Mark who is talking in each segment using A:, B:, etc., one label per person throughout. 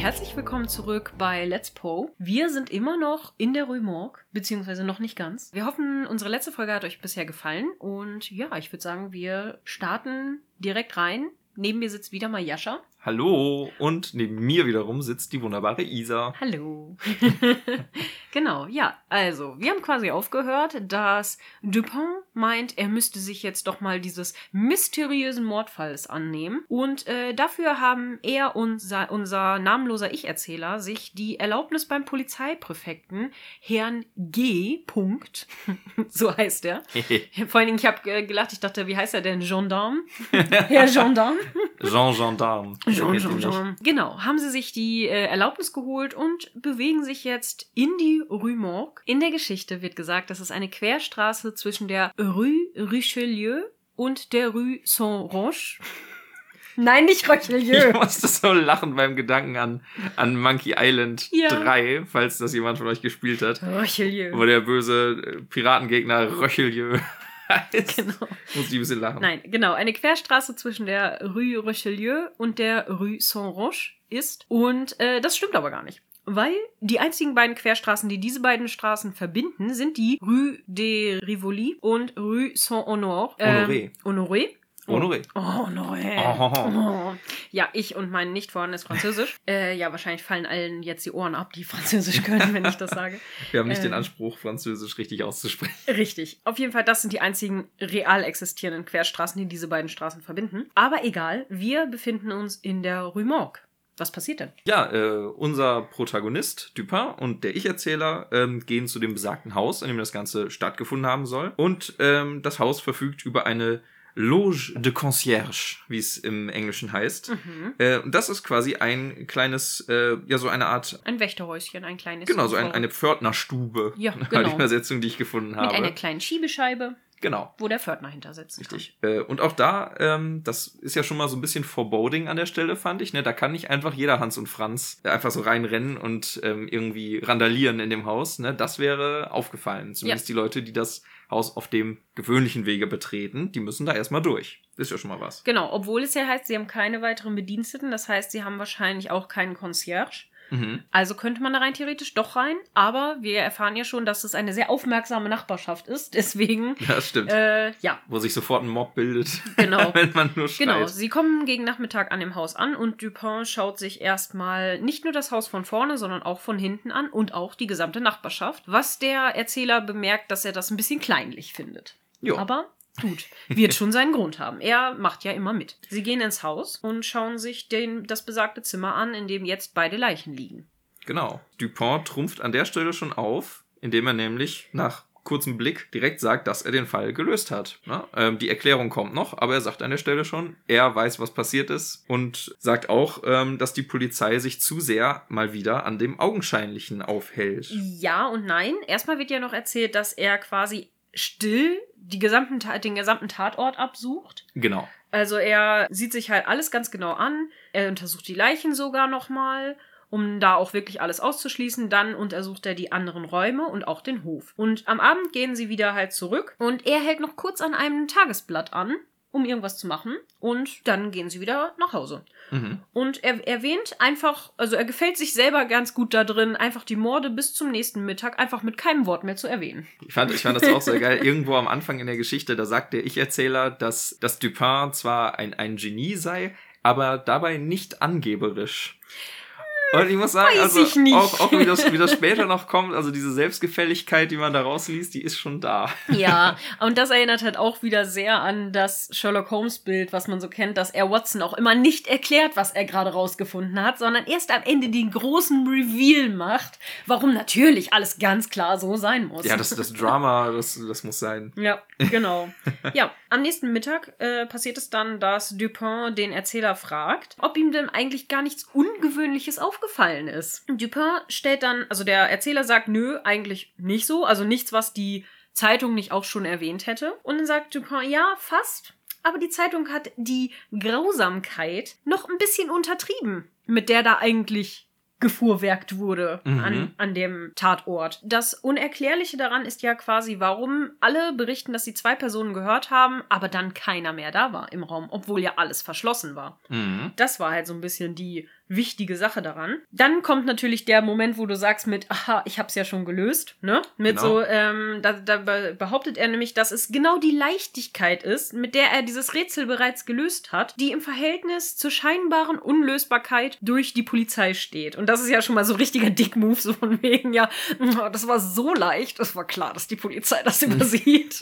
A: Herzlich willkommen zurück bei Let's Po. Wir sind immer noch in der Rue Morgue, beziehungsweise noch nicht ganz. Wir hoffen, unsere letzte Folge hat euch bisher gefallen und ja, ich würde sagen, wir starten direkt rein. Neben mir sitzt wieder mal Jascha.
B: Hallo und neben mir wiederum sitzt die wunderbare Isa.
A: Hallo. genau, ja, also wir haben quasi aufgehört, dass Dupin meint, er müsste sich jetzt doch mal dieses mysteriösen Mordfalls annehmen. Und äh, dafür haben er und unser namenloser Ich-Erzähler sich die Erlaubnis beim Polizeipräfekten, Herrn G. Punkt, so heißt er. Vor allen Dingen, ich habe äh, gelacht, ich dachte, wie heißt er denn? Gendarme? Herr Gendarme?
B: Jean Gendarme.
A: Jean,
B: nicht?
A: Jean. Genau, haben sie sich die äh, Erlaubnis geholt und bewegen sich jetzt in die Rue Morgue. In der Geschichte wird gesagt, das ist eine Querstraße zwischen der Rue Richelieu und der Rue Saint-Roch. Nein, nicht
B: Ich
A: Richelieu.
B: musste so lachen beim Gedanken an, an Monkey Island
A: Ja.
B: 3, falls das jemand von euch gespielt hat.
A: Richelieu.
B: Wo der böse äh, Piratengegner Röchelieu heißt.
A: Genau.
B: Muss ich ein bisschen lachen.
A: Nein, genau. Eine Querstraße zwischen der Rue Richelieu und der Rue Saint-Roch ist. Und äh, das stimmt aber gar nicht. Weil die einzigen beiden Querstraßen, die diese beiden Straßen verbinden, sind die Rue des Rivoli und Rue Saint-Honor.
B: Honoré.
A: Honoré.
B: Honoré.
A: Oh, Honoré.
B: Oh.
A: Oh. Ja, ich und mein nicht vorhandenes Französisch. äh, ja, wahrscheinlich fallen allen jetzt die Ohren ab, die Französisch können, wenn ich das sage.
B: Wir haben nicht
A: Äh.
B: den Anspruch, Französisch richtig auszusprechen.
A: Richtig. Auf jeden Fall, das sind die einzigen real existierenden Querstraßen, die diese beiden Straßen verbinden. Aber egal, wir befinden uns in der Rue Morgue. Was passiert denn?
B: Ja, äh, unser Protagonist, Dupin, und der Ich-Erzähler ähm, gehen zu dem besagten Haus, in dem das Ganze stattgefunden haben soll. Und ähm, das Haus verfügt über eine Loge de Concierge, wie es im Englischen heißt.
A: Mhm.
B: Äh, und das ist quasi ein kleines, äh, ja, so eine Art,
A: Ein Wächterhäuschen, ein kleines.
B: genau, so ein, eine Pförtnerstube.
A: Ja, genau.
B: die Übersetzung, die ich gefunden
A: Mit
B: habe.
A: einer kleinen Schiebescheibe,
B: genau.
A: wo der Pförtner hinter sitzt.
B: Richtig. Äh, und auch da, ähm, das ist ja schon mal so ein bisschen Foreboding an der Stelle, fand ich. Ne? Da kann nicht einfach jeder Hans und Franz einfach so reinrennen und ähm, irgendwie randalieren in dem Haus. Ne? Das wäre aufgefallen. Zumindest die Leute, die das Haus auf dem gewöhnlichen Wege betreten, die müssen da erstmal durch. Ist ja schon mal was.
A: Genau, obwohl es ja heißt, sie haben keine weiteren Bediensteten. Das heißt, sie haben wahrscheinlich auch keinen Concierge.
B: Mhm.
A: Also könnte man da rein theoretisch doch rein. Aber wir erfahren ja schon, dass es eine sehr aufmerksame Nachbarschaft ist. Deswegen,
B: Ja, stimmt.
A: äh, ja,
B: Wo sich sofort ein Mob bildet,
A: genau.
B: wenn man nur schreit.
A: Genau, sie kommen gegen Nachmittag an dem Haus an und Dupin schaut sich erstmal nicht nur das Haus von vorne, sondern auch von hinten an und auch die gesamte Nachbarschaft, was der Erzähler bemerkt, dass er das ein bisschen kleinlich findet.
B: Jo.
A: Aber gut, wird schon seinen Grund haben. Er macht ja immer mit. Sie gehen ins Haus und schauen sich den, das besagte Zimmer an, in dem jetzt beide Leichen liegen.
B: Genau. Dupont trumpft an der Stelle schon auf, indem er nämlich nach kurzem Blick direkt sagt, dass er den Fall gelöst hat. Ne? Ähm, die Erklärung kommt noch, aber er sagt an der Stelle schon, er weiß, was passiert ist und sagt auch, ähm, dass die Polizei sich zu sehr mal wieder an dem Augenscheinlichen aufhält.
A: Ja und nein. Erstmal wird ja noch erzählt, dass er quasi still die gesamten, den gesamten Tatort absucht.
B: Genau.
A: Also er sieht sich halt alles ganz genau an. Er untersucht die Leichen sogar nochmal, um da auch wirklich alles auszuschließen. Dann untersucht er die anderen Räume und auch den Hof. Und am Abend gehen sie wieder halt zurück und er hält noch kurz an einem Tagesblatt an, um irgendwas zu machen. Und dann gehen sie wieder nach Hause.
B: Mhm.
A: Und er erwähnt einfach, also er gefällt sich selber ganz gut da drin, einfach die Morde bis zum nächsten Mittag einfach mit keinem Wort mehr zu erwähnen.
B: Ich fand, ich fand das auch sehr geil. Irgendwo am Anfang in der Geschichte, da sagt der Ich-Erzähler, dass, dass Dupin zwar ein, ein Genie sei, aber dabei nicht angeberisch. Und ich muss sagen,
A: Weiß
B: also auch, auch wie, das, wie das später noch kommt, also diese Selbstgefälligkeit, die man da rausliest, die ist schon da.
A: Ja, und das erinnert halt auch wieder sehr an das Sherlock Holmes-Bild, was man so kennt, dass er Watson auch immer nicht erklärt, was er gerade rausgefunden hat, sondern erst am Ende den großen Reveal macht, warum natürlich alles ganz klar so sein muss.
B: Ja, das, das Drama, das, das muss sein.
A: Ja, genau. ja, am nächsten Mittag äh, passiert es dann, dass Dupin den Erzähler fragt, ob ihm denn eigentlich gar nichts Ungewöhnliches aufgefallen ist. Dupin stellt dann, also der Erzähler sagt, nö, eigentlich nicht so, also nichts, was die Zeitung nicht auch schon erwähnt hätte. Und dann sagt Dupin, ja, fast. Aber die Zeitung hat die Grausamkeit noch ein bisschen untertrieben, mit der da eigentlich gefuhrwerkt wurde
B: Mhm.
A: an, an dem Tatort. Das Unerklärliche daran ist ja quasi, warum alle berichten, dass sie zwei Personen gehört haben, aber dann keiner mehr da war im Raum, obwohl ja alles verschlossen war.
B: Mhm.
A: Das war halt so ein bisschen die wichtige Sache daran. Dann kommt natürlich der Moment, wo du sagst mit, aha, ich hab's ja schon gelöst, ne? Mit
B: Genau.
A: so, ähm, da, da be- behauptet er nämlich, dass es genau die Leichtigkeit ist, mit der er dieses Rätsel bereits gelöst hat, die im Verhältnis zur scheinbaren Unlösbarkeit durch die Polizei steht. Und das ist ja schon mal so richtiger Dick-Move, so von wegen, ja, "Oh, das war so leicht, es war klar, dass die Polizei das übersieht.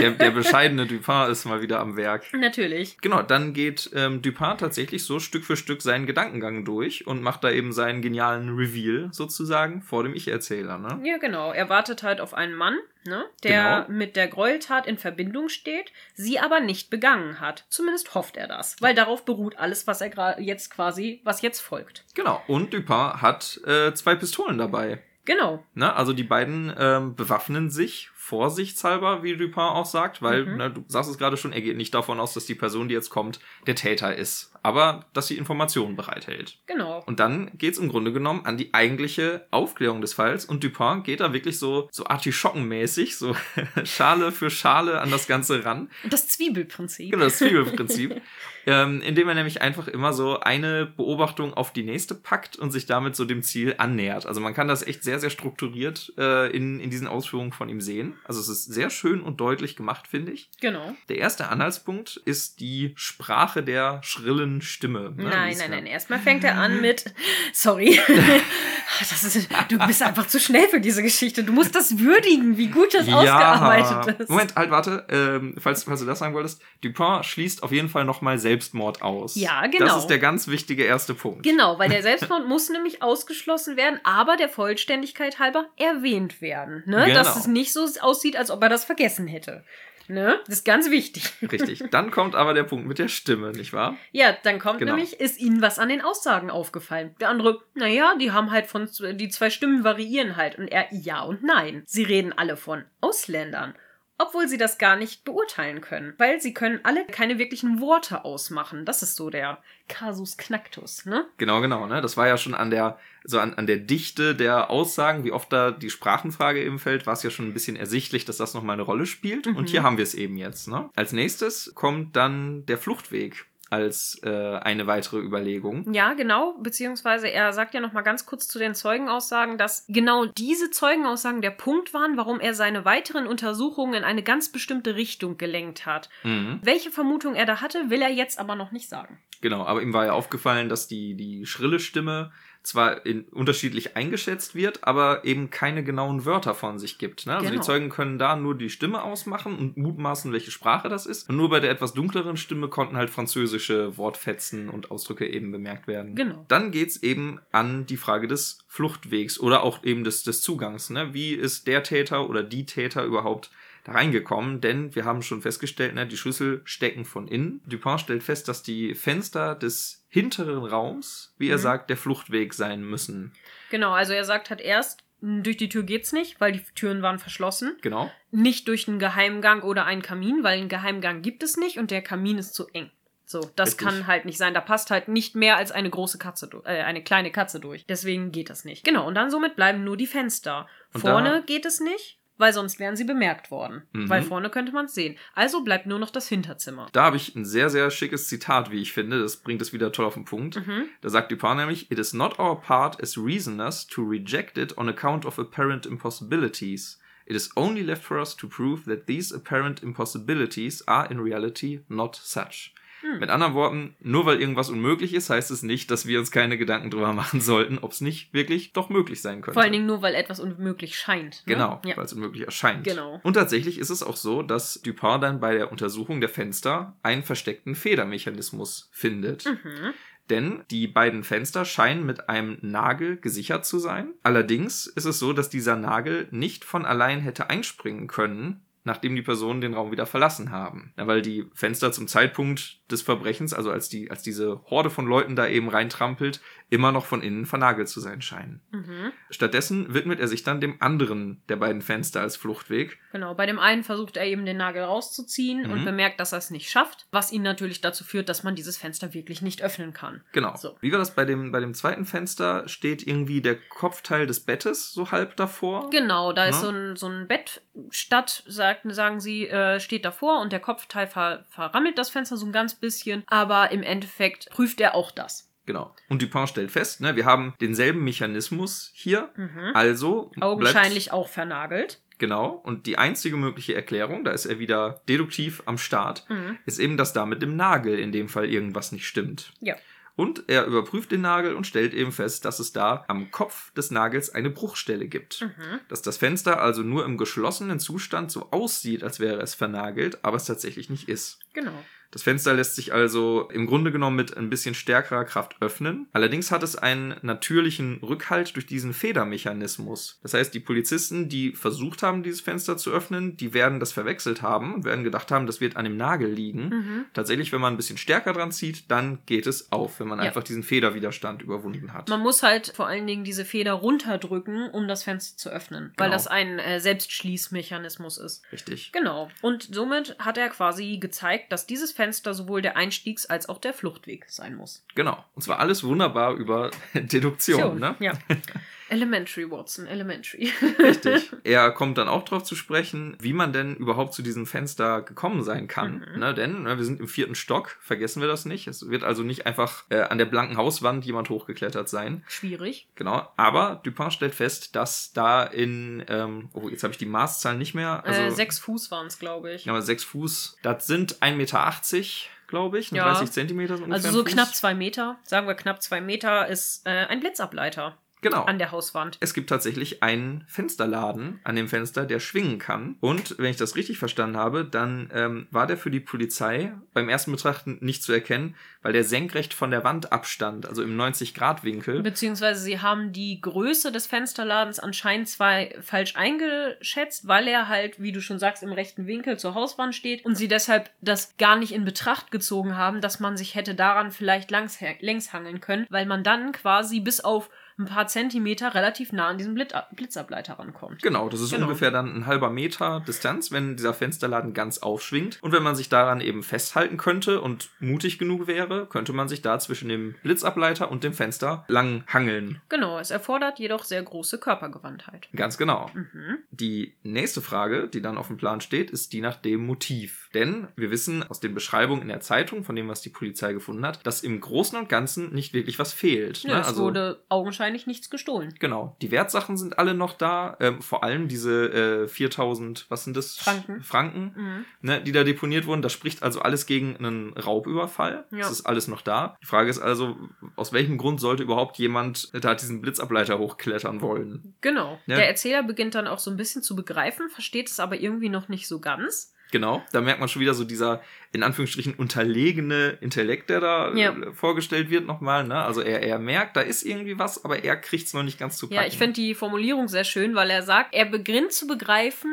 B: Der, der bescheidene Dupin ist mal wieder am Werk.
A: Natürlich.
B: Genau, dann geht ähm, Dupin tatsächlich so Stück für Stück seinen Gedankengang durch und macht da eben seinen genialen Reveal sozusagen vor dem Ich-Erzähler. Ne?
A: Ja, genau. Er wartet halt auf einen Mann, ne, der
B: Genau.
A: mit der Gräueltat in Verbindung steht, sie aber nicht begangen hat. Zumindest hofft er das, weil darauf beruht alles, was er jetzt quasi, was jetzt folgt.
B: Genau, und Dupin hat äh, zwei Pistolen dabei.
A: Genau.
B: Ne? Also die beiden ähm, bewaffnen sich vorsichtshalber, wie Dupin auch sagt, weil,
A: Mhm.
B: ne, du sagst es gerade schon, er geht nicht davon aus, dass die Person, die jetzt kommt, der Täter ist, aber dass sie Informationen bereithält.
A: Genau.
B: Und dann geht's im Grunde genommen an die eigentliche Aufklärung des Falls und Dupin geht da wirklich so, so Artischockenmäßig, so Schale für Schale an das Ganze ran.
A: Das Zwiebelprinzip.
B: Genau, das Zwiebelprinzip. ähm, indem er nämlich einfach immer so eine Beobachtung auf die nächste packt und sich damit so dem Ziel annähert. Also man kann das echt sehr, sehr strukturiert äh, in, in diesen Ausführungen von ihm sehen. Also es ist sehr schön und deutlich gemacht, finde ich.
A: Genau.
B: Der erste Anhaltspunkt ist die Sprache der schrillen Stimme. ne?
A: Nein, nein,
B: ja-
A: nein. Erstmal fängt er an mit. Sorry. Das ist, du bist einfach zu schnell für diese Geschichte. Du musst das würdigen, wie gut das ausgearbeitet ist.
B: Moment, halt, warte. Ähm, falls, falls du das sagen wolltest. Dupin schließt auf jeden Fall nochmal Selbstmord aus.
A: Ja, genau.
B: Das ist der ganz wichtige erste Punkt.
A: Genau, weil der Selbstmord muss nämlich ausgeschlossen werden, aber der Vollständigkeit halber erwähnt werden. Ne? Dass
B: Genau.
A: es nicht so aussieht, als ob er das vergessen hätte. Ne? Das ist ganz wichtig.
B: Richtig. Dann kommt aber der Punkt mit der Stimme, nicht wahr?
A: Ja, dann kommt
B: Genau.
A: nämlich, ist ihnen was an den Aussagen aufgefallen. Der andere, naja, die haben halt von, die zwei Stimmen variieren halt. Und er, ja und nein. Sie reden alle von Ausländern. Obwohl sie das gar nicht beurteilen können. Weil sie können alle keine wirklichen Worte ausmachen. Das ist so der Casus Knacktus, ne?
B: Genau, genau. Ne? Das war ja schon an der, so an, an der Dichte der Aussagen, wie oft da die Sprachenfrage eben fällt, war es ja schon ein bisschen ersichtlich, dass das nochmal eine Rolle spielt.
A: Mhm.
B: Und hier haben wir es eben jetzt. Ne? Als nächstes kommt dann der Fluchtweg als äh, eine weitere Überlegung.
A: Ja, genau. Beziehungsweise er sagt ja noch mal ganz kurz zu den Zeugenaussagen, dass genau diese Zeugenaussagen der Punkt waren, warum er seine weiteren Untersuchungen in eine ganz bestimmte Richtung gelenkt hat.
B: Mhm.
A: Welche Vermutung er da hatte, will er jetzt aber noch nicht sagen.
B: Genau, aber ihm war ja aufgefallen, dass die, die schrille Stimme zwar in, unterschiedlich eingeschätzt wird, aber eben keine genauen Wörter von sich gibt. Ne? Also
A: Genau.
B: die Zeugen können da nur die Stimme ausmachen und mutmaßen, welche Sprache das ist. Und nur bei der etwas dunkleren Stimme konnten halt französische Wortfetzen und Ausdrücke eben bemerkt werden.
A: Genau.
B: Dann geht's eben an die Frage des Fluchtwegs oder auch eben des, des Zugangs. Ne? Wie ist der Täter oder die Täter überhaupt da reingekommen? Denn wir haben schon festgestellt, ne, die Schlüssel stecken von innen. Dupin stellt fest, dass die Fenster des hinteren Raums, wie er
A: Mhm.
B: sagt, der Fluchtweg sein müssen.
A: Genau, also er sagt halt erst, "Hm, durch die Tür geht's nicht, weil die Türen waren verschlossen.
B: Genau.
A: Nicht durch einen Geheimgang oder einen Kamin, weil einen Geheimgang gibt es nicht und der Kamin ist zu eng. So, das
B: Richtig.
A: kann halt nicht sein. Da passt halt nicht mehr als eine große Katze, äh, eine kleine Katze durch. Deswegen geht das nicht. Genau, und dann somit bleiben nur die Fenster.
B: Und
A: vorne
B: da-
A: geht es nicht, weil sonst wären sie bemerkt worden.
B: Mhm.
A: Weil vorne könnte man es sehen. Also bleibt nur noch das Hinterzimmer.
B: Da habe ich ein sehr, sehr schickes Zitat, wie ich finde. Das bringt es wieder toll auf den Punkt.
A: Mhm.
B: Da sagt Dupin nämlich, It is not our part as reasoners to reject it on account of apparent impossibilities. It is only left for us to prove that these apparent impossibilities are in reality not such.
A: Hm.
B: Mit anderen Worten, nur weil irgendwas unmöglich ist, heißt es nicht, dass wir uns keine Gedanken drüber machen sollten, ob es nicht wirklich doch möglich sein könnte.
A: Vor allen Dingen nur, weil etwas unmöglich scheint. Ne?
B: Genau,
A: Ja.
B: weil es unmöglich erscheint.
A: Genau.
B: Und tatsächlich ist es auch so, dass Dupin dann bei der Untersuchung der Fenster einen versteckten Federmechanismus findet.
A: Mhm.
B: Denn die beiden Fenster scheinen mit einem Nagel gesichert zu sein. Allerdings ist es so, dass dieser Nagel nicht von allein hätte einspringen können, nachdem die Personen den Raum wieder verlassen haben. Ja, weil die Fenster zum Zeitpunkt des Verbrechens, also als, die, als diese Horde von Leuten da eben reintrampelt, immer noch von innen vernagelt zu sein scheinen.
A: Mhm.
B: Stattdessen widmet er sich dann dem anderen der beiden Fenster als Fluchtweg.
A: Genau, bei dem einen versucht er eben den Nagel rauszuziehen und
B: Mhm.
A: bemerkt, dass er es nicht schafft, was ihn natürlich dazu führt, dass man dieses Fenster wirklich nicht öffnen kann.
B: Genau.
A: So.
B: Wie war das bei dem, bei dem zweiten Fenster? Steht irgendwie der Kopfteil des Bettes so halb davor?
A: Genau, da ist
B: Ja.
A: so ein, so ein Bett statt, sagt, sagen sie, äh, steht davor und der Kopfteil ver, verrammelt das Fenster so ein ganz bisschen, aber im Endeffekt prüft er auch das.
B: Genau. Und Dupin stellt fest, ne, wir haben denselben Mechanismus hier,
A: Mhm.
B: also
A: Augenscheinlich auch vernagelt.
B: Genau. Und die einzige mögliche Erklärung, da ist er wieder deduktiv am Start,
A: Mhm.
B: ist eben, dass da mit dem Nagel in dem Fall irgendwas nicht stimmt.
A: Ja.
B: Und er überprüft den Nagel und stellt eben fest, dass es da am Kopf des Nagels eine Bruchstelle gibt.
A: Mhm.
B: Dass das Fenster also nur im geschlossenen Zustand so aussieht, als wäre es vernagelt, aber es tatsächlich nicht ist.
A: Genau.
B: Das Fenster lässt sich also im Grunde genommen mit ein bisschen stärkerer Kraft öffnen. Allerdings hat es einen natürlichen Rückhalt durch diesen Federmechanismus. Das heißt, die Polizisten, die versucht haben, dieses Fenster zu öffnen, die werden das verwechselt haben und werden gedacht haben, das wird an dem Nagel liegen.
A: Mhm.
B: Tatsächlich, wenn man ein bisschen stärker dran zieht, dann geht es auf, wenn man
A: Ja.
B: einfach diesen Federwiderstand überwunden hat.
A: Man muss halt vor allen Dingen diese Feder runterdrücken, um das Fenster zu öffnen, weil
B: Genau.
A: das ein äh, Selbstschließmechanismus ist.
B: Richtig.
A: Genau. Und somit hat er quasi gezeigt, dass dieses Fenster sowohl der Einstiegs- als auch der Fluchtweg sein muss.
B: Genau. Und zwar alles wunderbar über Deduktion, ne?
A: Ja. Elementary, Watson, Elementary.
B: Richtig. Er kommt dann auch darauf zu sprechen, wie man denn überhaupt zu diesem Fenster gekommen sein kann.
A: Mhm.
B: Ne, denn ne, wir sind im vierten Stock, vergessen wir das nicht. Es wird also nicht einfach äh, an der blanken Hauswand jemand hochgeklettert sein.
A: Schwierig.
B: Genau. Aber Dupin stellt fest, dass da in, ähm, oh, jetzt habe ich die Maßzahl nicht mehr. Also,
A: äh, sechs Fuß waren es, glaube ich.
B: Ja, sechs Fuß. Das sind 1,80 Meter, glaube ich.
A: Ja.
B: 30 Zentimeter ungefähr
A: Also so knapp zwei Meter. Sagen wir knapp zwei Meter ist äh, ein Blitzableiter
B: Genau.
A: an der Hauswand.
B: Es gibt tatsächlich einen Fensterladen an dem Fenster, der schwingen kann. Und wenn ich das richtig verstanden habe, dann ähm, war der für die Polizei beim ersten Betrachten nicht zu erkennen, weil der senkrecht von der Wand abstand, also im 90-Grad-Winkel.
A: Beziehungsweise sie haben die Größe des Fensterladens anscheinend zwar falsch eingeschätzt, weil er halt, wie du schon sagst, im rechten Winkel zur Hauswand steht und sie deshalb das gar nicht in Betracht gezogen haben, dass man sich hätte daran vielleicht langs, längs hangeln können, weil man dann quasi bis auf ein paar Zentimeter relativ nah an diesen Blitz Blitzableiter rankommt.
B: Genau, das ist
A: Genau.
B: ungefähr dann ein halber Meter Distanz, wenn dieser Fensterladen ganz aufschwingt. Und wenn man sich daran eben festhalten könnte und mutig genug wäre, könnte man sich da zwischen dem Blitzableiter und dem Fenster lang hangeln.
A: Genau, es erfordert jedoch sehr große Körpergewandtheit.
B: Ganz genau.
A: Mhm.
B: Die nächste Frage, die dann auf dem Plan steht, ist die nach dem Motiv. Denn wir wissen aus den Beschreibungen in der Zeitung, von dem, was die Polizei gefunden hat, dass im Großen und Ganzen nicht wirklich was fehlt.
A: Ja,
B: ne?
A: es wurde augenscheinlich nichts gestohlen.
B: Genau. Die Wertsachen sind alle noch da. Ähm, vor allem diese äh, 4000, was sind das?
A: Franken.
B: Franken,
A: Mhm.
B: ne, die da deponiert wurden. Das spricht also alles gegen einen Raubüberfall.
A: Ja.
B: Das ist alles noch da. Die Frage ist also, aus welchem Grund sollte überhaupt jemand da diesen Blitzableiter hochklettern wollen?
A: Genau.
B: Ja.
A: Der Erzähler beginnt dann auch so ein bisschen zu begreifen, versteht es aber irgendwie noch nicht so ganz.
B: Genau, da merkt man schon wieder so dieser in Anführungsstrichen unterlegene Intellekt, der da
A: Ja.
B: äh, vorgestellt wird nochmal. Ne? Also er, er merkt, da ist irgendwie was, aber er kriegt es noch nicht ganz zu packen.
A: Ja, ich finde die Formulierung sehr schön, weil er sagt, er beginnt zu begreifen,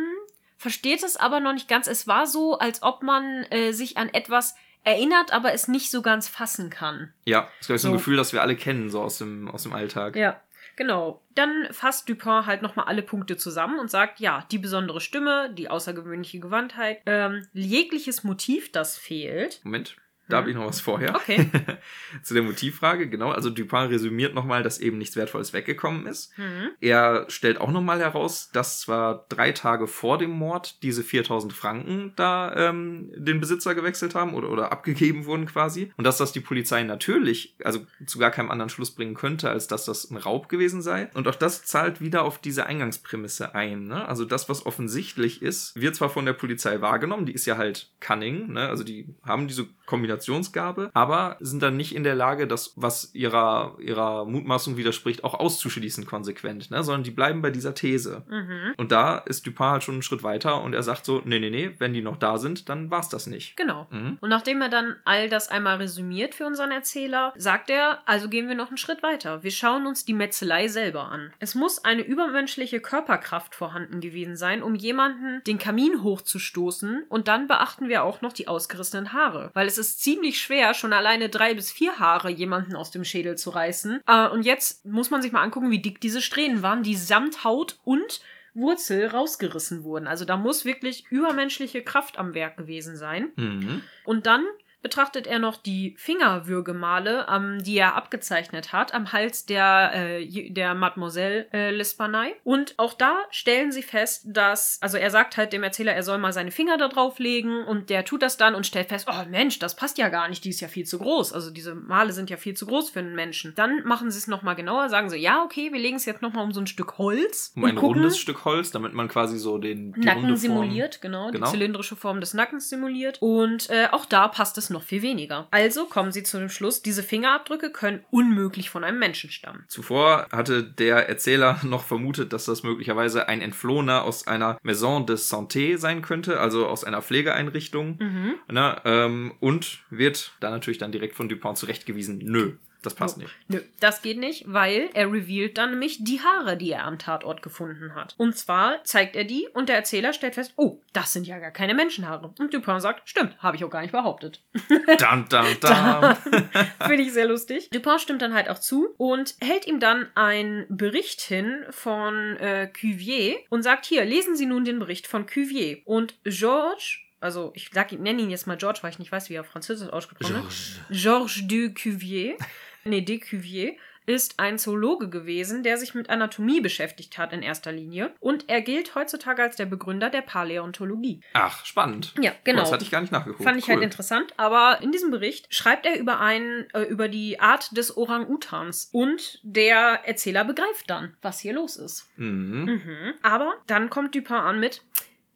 A: versteht es aber noch nicht ganz. Es war so, als ob man äh, sich an etwas erinnert, aber es nicht so ganz fassen kann.
B: Ja, das ist, glaube ich, so ein. Gefühl, das wir alle kennen, so aus dem, aus dem Alltag.
A: Ja. Genau. Dann fasst Dupin halt nochmal alle Punkte zusammen und sagt, ja, die besondere Stimme, die außergewöhnliche Gewandtheit, ähm, jegliches Motiv, das fehlt.
B: Moment, da habe ich noch was vorher.
A: Okay.
B: Zu der Motivfrage, genau. Also Dupin resümiert nochmal, dass eben nichts Wertvolles weggekommen ist.
A: Mhm.
B: Er stellt auch nochmal heraus, dass zwar drei Tage vor dem Mord diese 4000 Franken da ähm, den Besitzer gewechselt haben oder, oder abgegeben wurden quasi. Und dass das die Polizei natürlich, also zu gar keinem anderen Schluss bringen könnte, als dass das ein Raub gewesen sei. Und auch das zahlt wieder auf diese Eingangsprämisse ein. Ne? Also das, was offensichtlich ist, wird zwar von der Polizei wahrgenommen, die ist ja halt cunning, ne? also die haben diese Kombinationsgabe, aber sind dann nicht in der Lage, das, was ihrer, ihrer Mutmaßung widerspricht, auch auszuschließen konsequent, ne? sondern die bleiben bei dieser These.
A: Mhm.
B: Und da ist Dupin halt schon einen Schritt weiter und er sagt so, nee, nee, nee, wenn die noch da sind, dann war's das nicht.
A: Genau.
B: Mhm.
A: Und nachdem er dann all das einmal resümiert für unseren Erzähler, sagt er, also gehen wir noch einen Schritt weiter. Wir schauen uns die Metzelei selber an. Es muss eine übermenschliche Körperkraft vorhanden gewesen sein, um jemanden den Kamin hochzustoßen und dann beachten wir auch noch die ausgerissenen Haare. Weil es ist ziemlich schwer, schon alleine drei bis vier Haare jemanden aus dem Schädel zu reißen. Äh, und jetzt muss man sich mal angucken, wie dick diese Strähnen waren, die samt Haut und Wurzel rausgerissen wurden. Also da muss wirklich übermenschliche Kraft am Werk gewesen sein.
B: Mhm.
A: Und dann betrachtet er noch die Fingerwürgemale, ähm, die er abgezeichnet hat, am Hals der, äh, der Mademoiselle äh, L'Espanay. Und auch da stellen sie fest, dass, also er sagt halt dem Erzähler, er soll mal seine Finger da drauf legen und der tut das dann und stellt fest, oh Mensch, das passt ja gar nicht, die ist ja viel zu groß. Also diese Male sind ja viel zu groß für einen Menschen. Dann machen sie es nochmal genauer, sagen sie, ja, okay, wir legen es jetzt nochmal um so ein Stück Holz.
B: Um ein gucken. rundes Stück Holz, damit man quasi so den
A: Nacken simuliert, genau, genau, die zylindrische Form des Nackens simuliert. Und äh, auch da passt es noch viel weniger. Also kommen sie zu dem Schluss, diese Fingerabdrücke können unmöglich von einem Menschen stammen.
B: Zuvor hatte der Erzähler noch vermutet, dass das möglicherweise ein Entflohener aus einer Maison de Santé sein könnte, also aus einer Pflegeeinrichtung. Mhm. Na, ähm, und wird da natürlich dann direkt von Dupont zurechtgewiesen, nö. Das passt nicht.
A: Nö, das geht nicht, weil er revealt dann nämlich die Haare, die er am Tatort gefunden hat. Und zwar zeigt er die und der Erzähler stellt fest, oh, das sind ja gar keine Menschenhaare. Und Dupin sagt, stimmt, habe ich auch gar nicht behauptet.
B: Dam, dam, dam.
A: Finde ich sehr lustig. Dupin stimmt dann halt auch zu und hält ihm dann einen Bericht hin von äh, Cuvier und sagt, hier, lesen Sie nun den Bericht von Cuvier. Und Georges also ich sag, nenne ihn jetzt mal George, weil ich nicht weiß, wie er französisch ausgesprochen wird. Georges de Cuvier de Cuvier, ist ein Zoologe gewesen, der sich mit Anatomie beschäftigt hat in erster Linie. Und er gilt heutzutage als der Begründer der Paläontologie.
B: Ach, spannend.
A: Ja, genau.
B: das hatte ich gar nicht nachgeguckt.
A: Fand ich halt cool. halt interessant. Aber in diesem Bericht schreibt er über, ein, äh, über die Art des Orang-Utans. Und der Erzähler begreift dann, was hier los ist. Mhm. Mhm. Aber dann kommt Dupin an mit,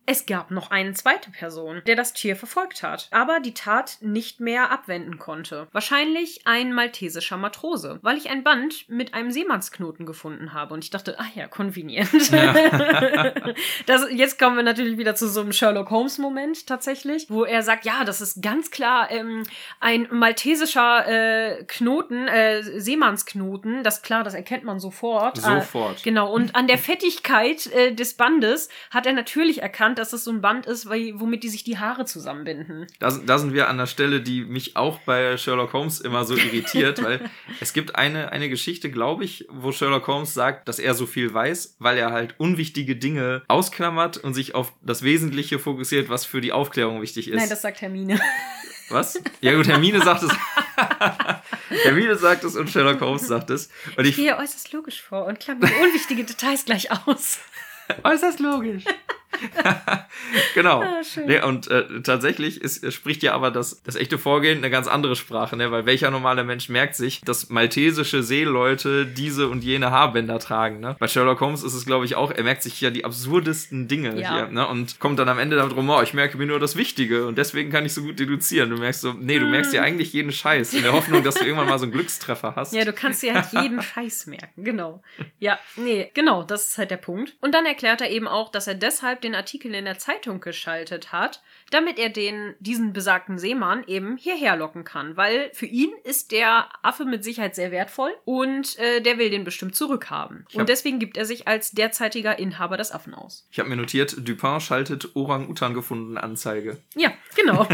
A: es gab noch eine zweite Person, der das Tier verfolgt hat, aber die Tat nicht mehr abwenden konnte. Wahrscheinlich ein maltesischer Matrose, weil ich ein Band mit einem Seemannsknoten gefunden habe und ich dachte, ach ja, convenient. Ja. das, jetzt kommen wir natürlich wieder zu so einem Sherlock Holmes Moment tatsächlich, wo er sagt, ja, das ist ganz klar ähm, ein maltesischer äh, Knoten, äh, Seemannsknoten. Das klar, das erkennt man sofort.
B: Sofort.
A: Äh, genau. Und an der Fettigkeit äh, des Bandes hat er natürlich erkannt, dass das so ein Band ist, weil, womit die sich die Haare zusammenbinden.
B: Da, da sind wir an der Stelle, die mich auch bei Sherlock Holmes immer so irritiert, weil es gibt eine, eine Geschichte, glaube ich, wo Sherlock Holmes sagt, dass er so viel weiß, weil er halt unwichtige Dinge ausklammert und sich auf das Wesentliche fokussiert, was für die Aufklärung wichtig ist.
A: Nein, das sagt Hermine.
B: Was? Ja gut, Hermine sagt es. Hermine sagt es und Sherlock Holmes sagt es. Und
A: ich, ich gehe äußerst logisch vor und klammere unwichtige Details gleich aus.
B: Äußerst logisch. genau. Ah, nee, und äh, tatsächlich ist, spricht ja aber das, das echte Vorgehen eine ganz andere Sprache, ne? weil welcher normale Mensch merkt sich, dass maltesische Seeleute diese und jene Haarbänder tragen. Ne? Bei Sherlock Holmes ist es, glaube ich, auch, er merkt sich ja die absurdesten Dinge ja. hier ne? und kommt dann am Ende darum, oh, ich merke mir nur das Wichtige und deswegen kann ich so gut deduzieren. Du merkst so, nee, du merkst ja hm. eigentlich jeden Scheiß in der Hoffnung, dass du irgendwann mal so einen Glückstreffer hast.
A: Ja, du kannst dir halt jeden Scheiß merken, genau. Ja, nee, genau, das ist halt der Punkt. Und dann erklärt er eben auch, dass er deshalb den Artikel in der Zeitung geschaltet hat, damit er den, diesen besagten Seemann eben hierher locken kann. Weil für ihn ist der Affe mit Sicherheit sehr wertvoll und äh, der will den bestimmt zurückhaben. Und deswegen gibt er sich als derzeitiger Inhaber des Affen aus.
B: Ich habe mir notiert, Dupin schaltet Orang-Utan gefunden Anzeige.
A: Ja, genau.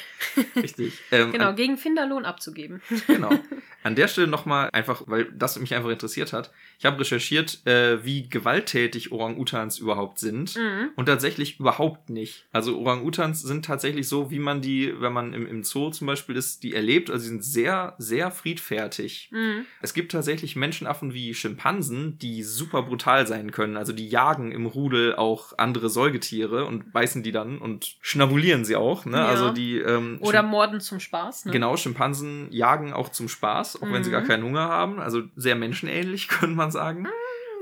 B: Richtig.
A: Ähm, genau, gegen Finderlohn abzugeben.
B: genau. An der Stelle nochmal einfach, weil das mich einfach interessiert hat. Ich habe recherchiert, äh, wie gewalttätig Orang-Utans überhaupt sind. Mhm. Und tatsächlich überhaupt nicht. Also Orang-Utans sind tatsächlich so, wie man die, wenn man im, im Zoo zum Beispiel ist, die erlebt. Also sie sind sehr, sehr friedfertig. Mhm. Es gibt tatsächlich Menschenaffen wie Schimpansen, die super brutal sein können. Also die jagen im Rudel auch andere Säugetiere und beißen die dann und schnabulieren sie auch. Ne?
A: Ja.
B: Also die ähm,
A: Oder morden zum Spaß.
B: Ne? Genau, Schimpansen jagen auch zum Spaß auch mhm. wenn sie gar mhm. keinen Hunger haben. Also sehr menschenähnlich, könnte man sagen.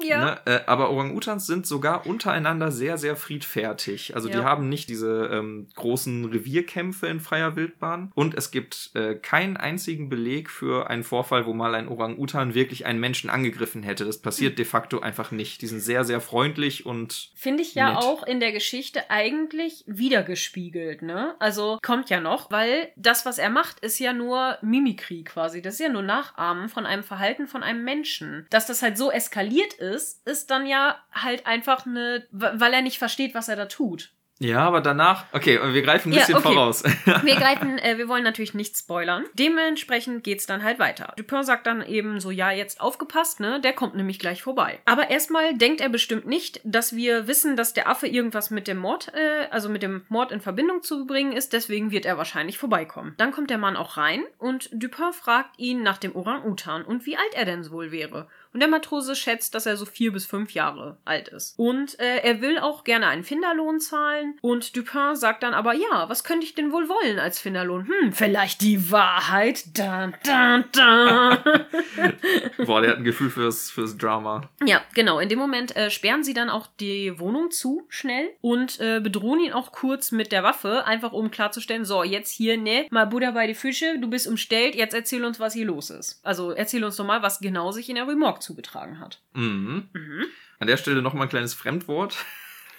B: Ja. Ne? Äh, aber Orang-Utans sind sogar untereinander sehr, sehr friedfertig. Also ja. die haben nicht diese ähm, großen Revierkämpfe in freier Wildbahn. Und es gibt äh, keinen einzigen Beleg für einen Vorfall, wo mal ein Orang-Utan wirklich einen Menschen angegriffen hätte. Das passiert mhm. de facto einfach nicht. Die sind sehr, sehr freundlich und.
A: Finde ich ja nett. auch in der Geschichte eigentlich wiedergespiegelt, ne? Also kommt ja noch, weil das, was er macht, ist ja nur Mimikrie quasi. Das ist ja nur Nachahmen von einem Verhalten von einem Menschen. Dass das halt so eskaliert ist, ist, ist dann ja halt einfach eine, weil er nicht versteht, was er da tut.
B: Ja, aber danach. Okay, wir greifen ein
A: Ja,
B: bisschen
A: okay.
B: voraus.
A: Wir greifen, äh, wir wollen natürlich nicht spoilern. Dementsprechend geht's dann halt weiter. Dupin sagt dann eben so, ja, jetzt aufgepasst, ne? Der kommt nämlich gleich vorbei. Aber erstmal denkt er bestimmt nicht, dass wir wissen, dass der Affe irgendwas mit dem Mord, äh, also mit dem Mord in Verbindung zu bringen ist. Deswegen wird er wahrscheinlich vorbeikommen. Dann kommt der Mann auch rein und Dupin fragt ihn nach dem Orang-Utan und wie alt er denn wohl wäre. Und der Matrose schätzt, dass er so vier bis fünf Jahre alt ist. Und äh, er will auch gerne einen Finderlohn zahlen. Und Dupin sagt dann aber, ja, was könnte ich denn wohl wollen als Finderlohn? Hm, vielleicht die Wahrheit. Da, da, da.
B: Boah, der hat ein Gefühl fürs, fürs Drama.
A: ja, genau. In dem Moment äh, sperren sie dann auch die Wohnung zu, schnell. Und äh, bedrohen ihn auch kurz mit der Waffe, einfach um klarzustellen, so, jetzt hier, ne, mal Buddha bei die Fische, du bist umstellt, jetzt erzähl uns, was hier los ist. Also erzähl uns doch mal, was genau sich in der Rue Morgue zugetragen hat.
B: Mhm.
A: Mhm.
B: An der Stelle nochmal ein kleines Fremdwort.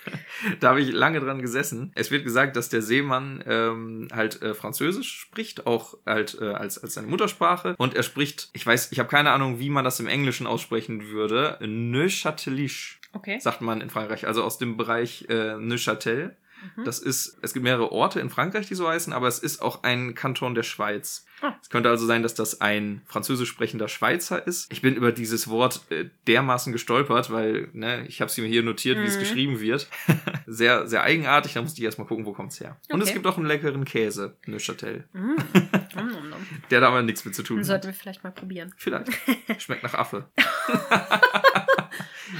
B: da habe ich lange dran gesessen. Es wird gesagt, dass der Seemann ähm, halt äh, Französisch spricht, auch halt äh, als, als seine Muttersprache. Und er spricht, ich weiß, ich habe keine Ahnung, wie man das im Englischen aussprechen würde. Neuchâteliche,
A: Okay.
B: sagt man in Frankreich, also aus dem Bereich äh, Neuchâtel.
A: Mhm.
B: Das ist, es gibt mehrere Orte in Frankreich, die so heißen, aber es ist auch ein Kanton der Schweiz.
A: Ah.
B: Es könnte also sein, dass das ein französisch sprechender Schweizer ist. Ich bin über dieses Wort äh, dermaßen gestolpert, weil ne, ich habe es mir hier notiert, wie es
A: Mhm.
B: geschrieben wird. sehr, sehr eigenartig. Da musste ich erstmal gucken, wo kommt's her. Und es
A: Okay.
B: gibt auch einen leckeren Käse, Neuchâtel,
A: nom.
B: der da aber nichts mit zu tun
A: Den
B: hat.
A: sollten wir vielleicht mal probieren.
B: Vielleicht. Schmeckt nach Affe.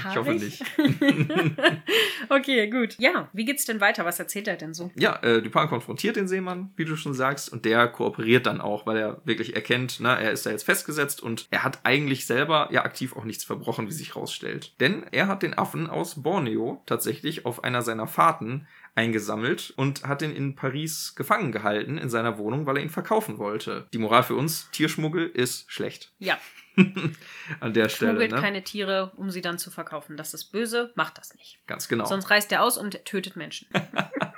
B: Ich hoffe nicht.
A: okay, gut. Ja, wie geht's denn weiter? Was erzählt er denn so?
B: Ja, äh, Dupin konfrontiert den Seemann, wie du schon sagst, und der kooperiert dann auch, weil er wirklich erkennt, na, er ist da jetzt festgesetzt und er hat eigentlich selber ja aktiv auch nichts verbrochen, wie sich rausstellt. Denn er hat den Affen aus Borneo tatsächlich auf einer seiner Fahrten eingesammelt und hat ihn in Paris gefangen gehalten in seiner Wohnung, weil er ihn verkaufen wollte. Die Moral für uns, Tierschmuggel ist schlecht.
A: Ja,
B: An der Stelle,
A: schmuggelt
B: ne?
A: keine Tiere, um sie dann zu verkaufen. Das ist böse, macht das nicht.
B: Ganz genau.
A: Sonst reißt er aus und tötet Menschen.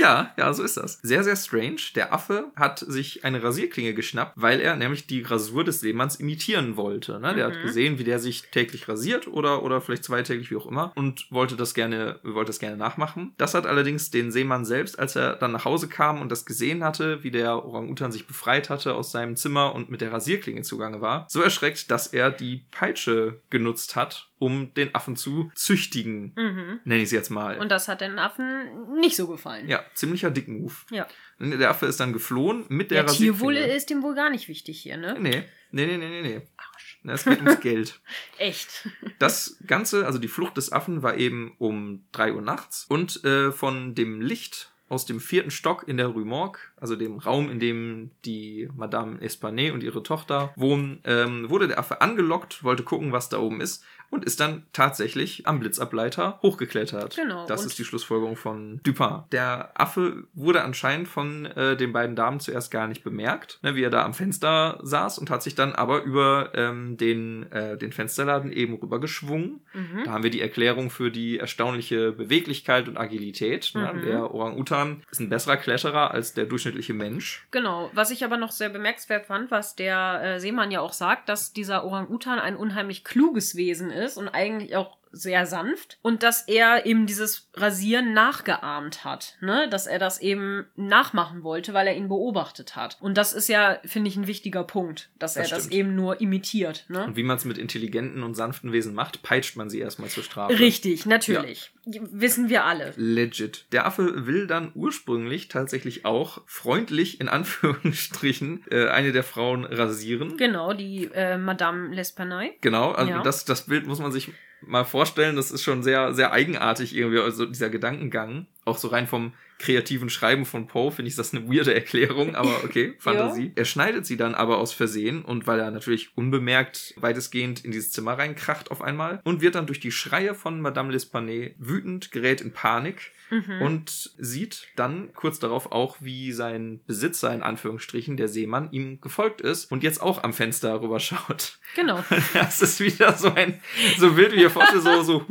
B: Ja, ja, so ist das. Sehr, sehr strange. Der Affe hat sich eine Rasierklinge geschnappt, weil er nämlich die Rasur des Seemanns imitieren wollte. Ne? Der
A: Mhm.
B: hat gesehen, wie der sich täglich rasiert oder, oder vielleicht zweitäglich, wie auch immer, und wollte das gerne, wollte das gerne nachmachen. Das hat allerdings den Seemann selbst, als er dann nach Hause kam und das gesehen hatte, wie der Orang-Utan sich befreit hatte aus seinem Zimmer und mit der Rasierklinge zugange war, so erschreckt, dass er die Peitsche genutzt hat, um den Affen zu züchtigen.
A: Mhm.
B: Nenne ich es jetzt mal.
A: Und das hat den Affen nicht so gefallen.
B: Ja, ziemlicher Dick-Move.
A: Ja.
B: Der Affe ist dann geflohen mit der,
A: Der Tierwohl
B: Rasierklinge.
A: ist ihm wohl gar nicht wichtig hier, ne?
B: Nee, nee, nee, nee, nee, nee.
A: Arsch.
B: Es geht ums Geld.
A: Echt.
B: Das Ganze, also die Flucht des Affen, war eben um 3 Uhr nachts und äh, von dem Licht aus dem vierten Stock in der Rue Morgue, also dem Raum, in dem die Madame Esplanay und ihre Tochter wohnen, ähm, wurde der Affe angelockt, wollte gucken, was da oben ist und ist dann tatsächlich am Blitzableiter hochgeklettert.
A: Genau,
B: Das ist die Schlussfolgerung von Dupin. Der Affe wurde anscheinend von äh, den beiden Damen zuerst gar nicht bemerkt, ne, wie er da am Fenster saß und hat sich dann aber über ähm, den, äh, den Fensterladen eben rüber geschwungen.
A: Mhm.
B: Da haben wir die Erklärung für die erstaunliche Beweglichkeit und Agilität. Ne?
A: Mhm.
B: Der Orang-Utan ist ein besserer Kletterer als der durchschnittliche Mensch.
A: Genau. Was ich aber noch sehr bemerkenswert fand, was der äh, Seemann ja auch sagt, dass dieser Orang-Utan ein unheimlich kluges Wesen ist und eigentlich auch sehr sanft und dass er eben dieses Rasieren nachgeahmt hat, ne, dass er das eben nachmachen wollte, weil er ihn beobachtet hat. Und das ist ja, finde ich, ein wichtiger Punkt, dass
B: Das
A: er das
B: stimmt.
A: eben nur imitiert, ne?
B: Und wie man es mit intelligenten und sanften Wesen macht, peitscht man sie erstmal zur Strafe.
A: Richtig, natürlich. Wissen wir alle.
B: Legit. Der Affe will dann ursprünglich tatsächlich auch freundlich in Anführungsstrichen äh, eine der Frauen rasieren.
A: Genau, die äh, Madame L'Espanaye.
B: Genau, also
A: Ja.
B: das, das Bild muss man sich mal vorstellen. Das ist schon sehr, sehr eigenartig irgendwie, also dieser Gedankengang. Auch so rein vom kreativen Schreiben von Poe finde ich das eine weirde Erklärung, aber okay, Fantasie. Er schneidet sie dann aber aus Versehen und weil er natürlich unbemerkt weitestgehend in dieses Zimmer reinkracht auf einmal und wird dann durch die Schreie von Madame L'Espanaye wütend, gerät in Panik
A: Mhm.
B: und sieht dann kurz darauf auch, wie sein Besitzer, in Anführungsstrichen, der Seemann, ihm gefolgt ist und jetzt auch am Fenster rüberschaut.
A: Genau.
B: Das ist wieder so ein, so wild wie ihr vorstellt, so, so,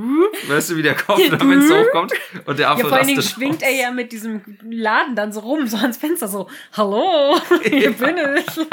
B: weißt du, wie der Kopf am Fenster hochkommt und der Affe
A: Ja, vor allen Dingen schwingt er ja mit diesem Laden dann so rum, so ans Fenster, so, hallo, hier bin ich.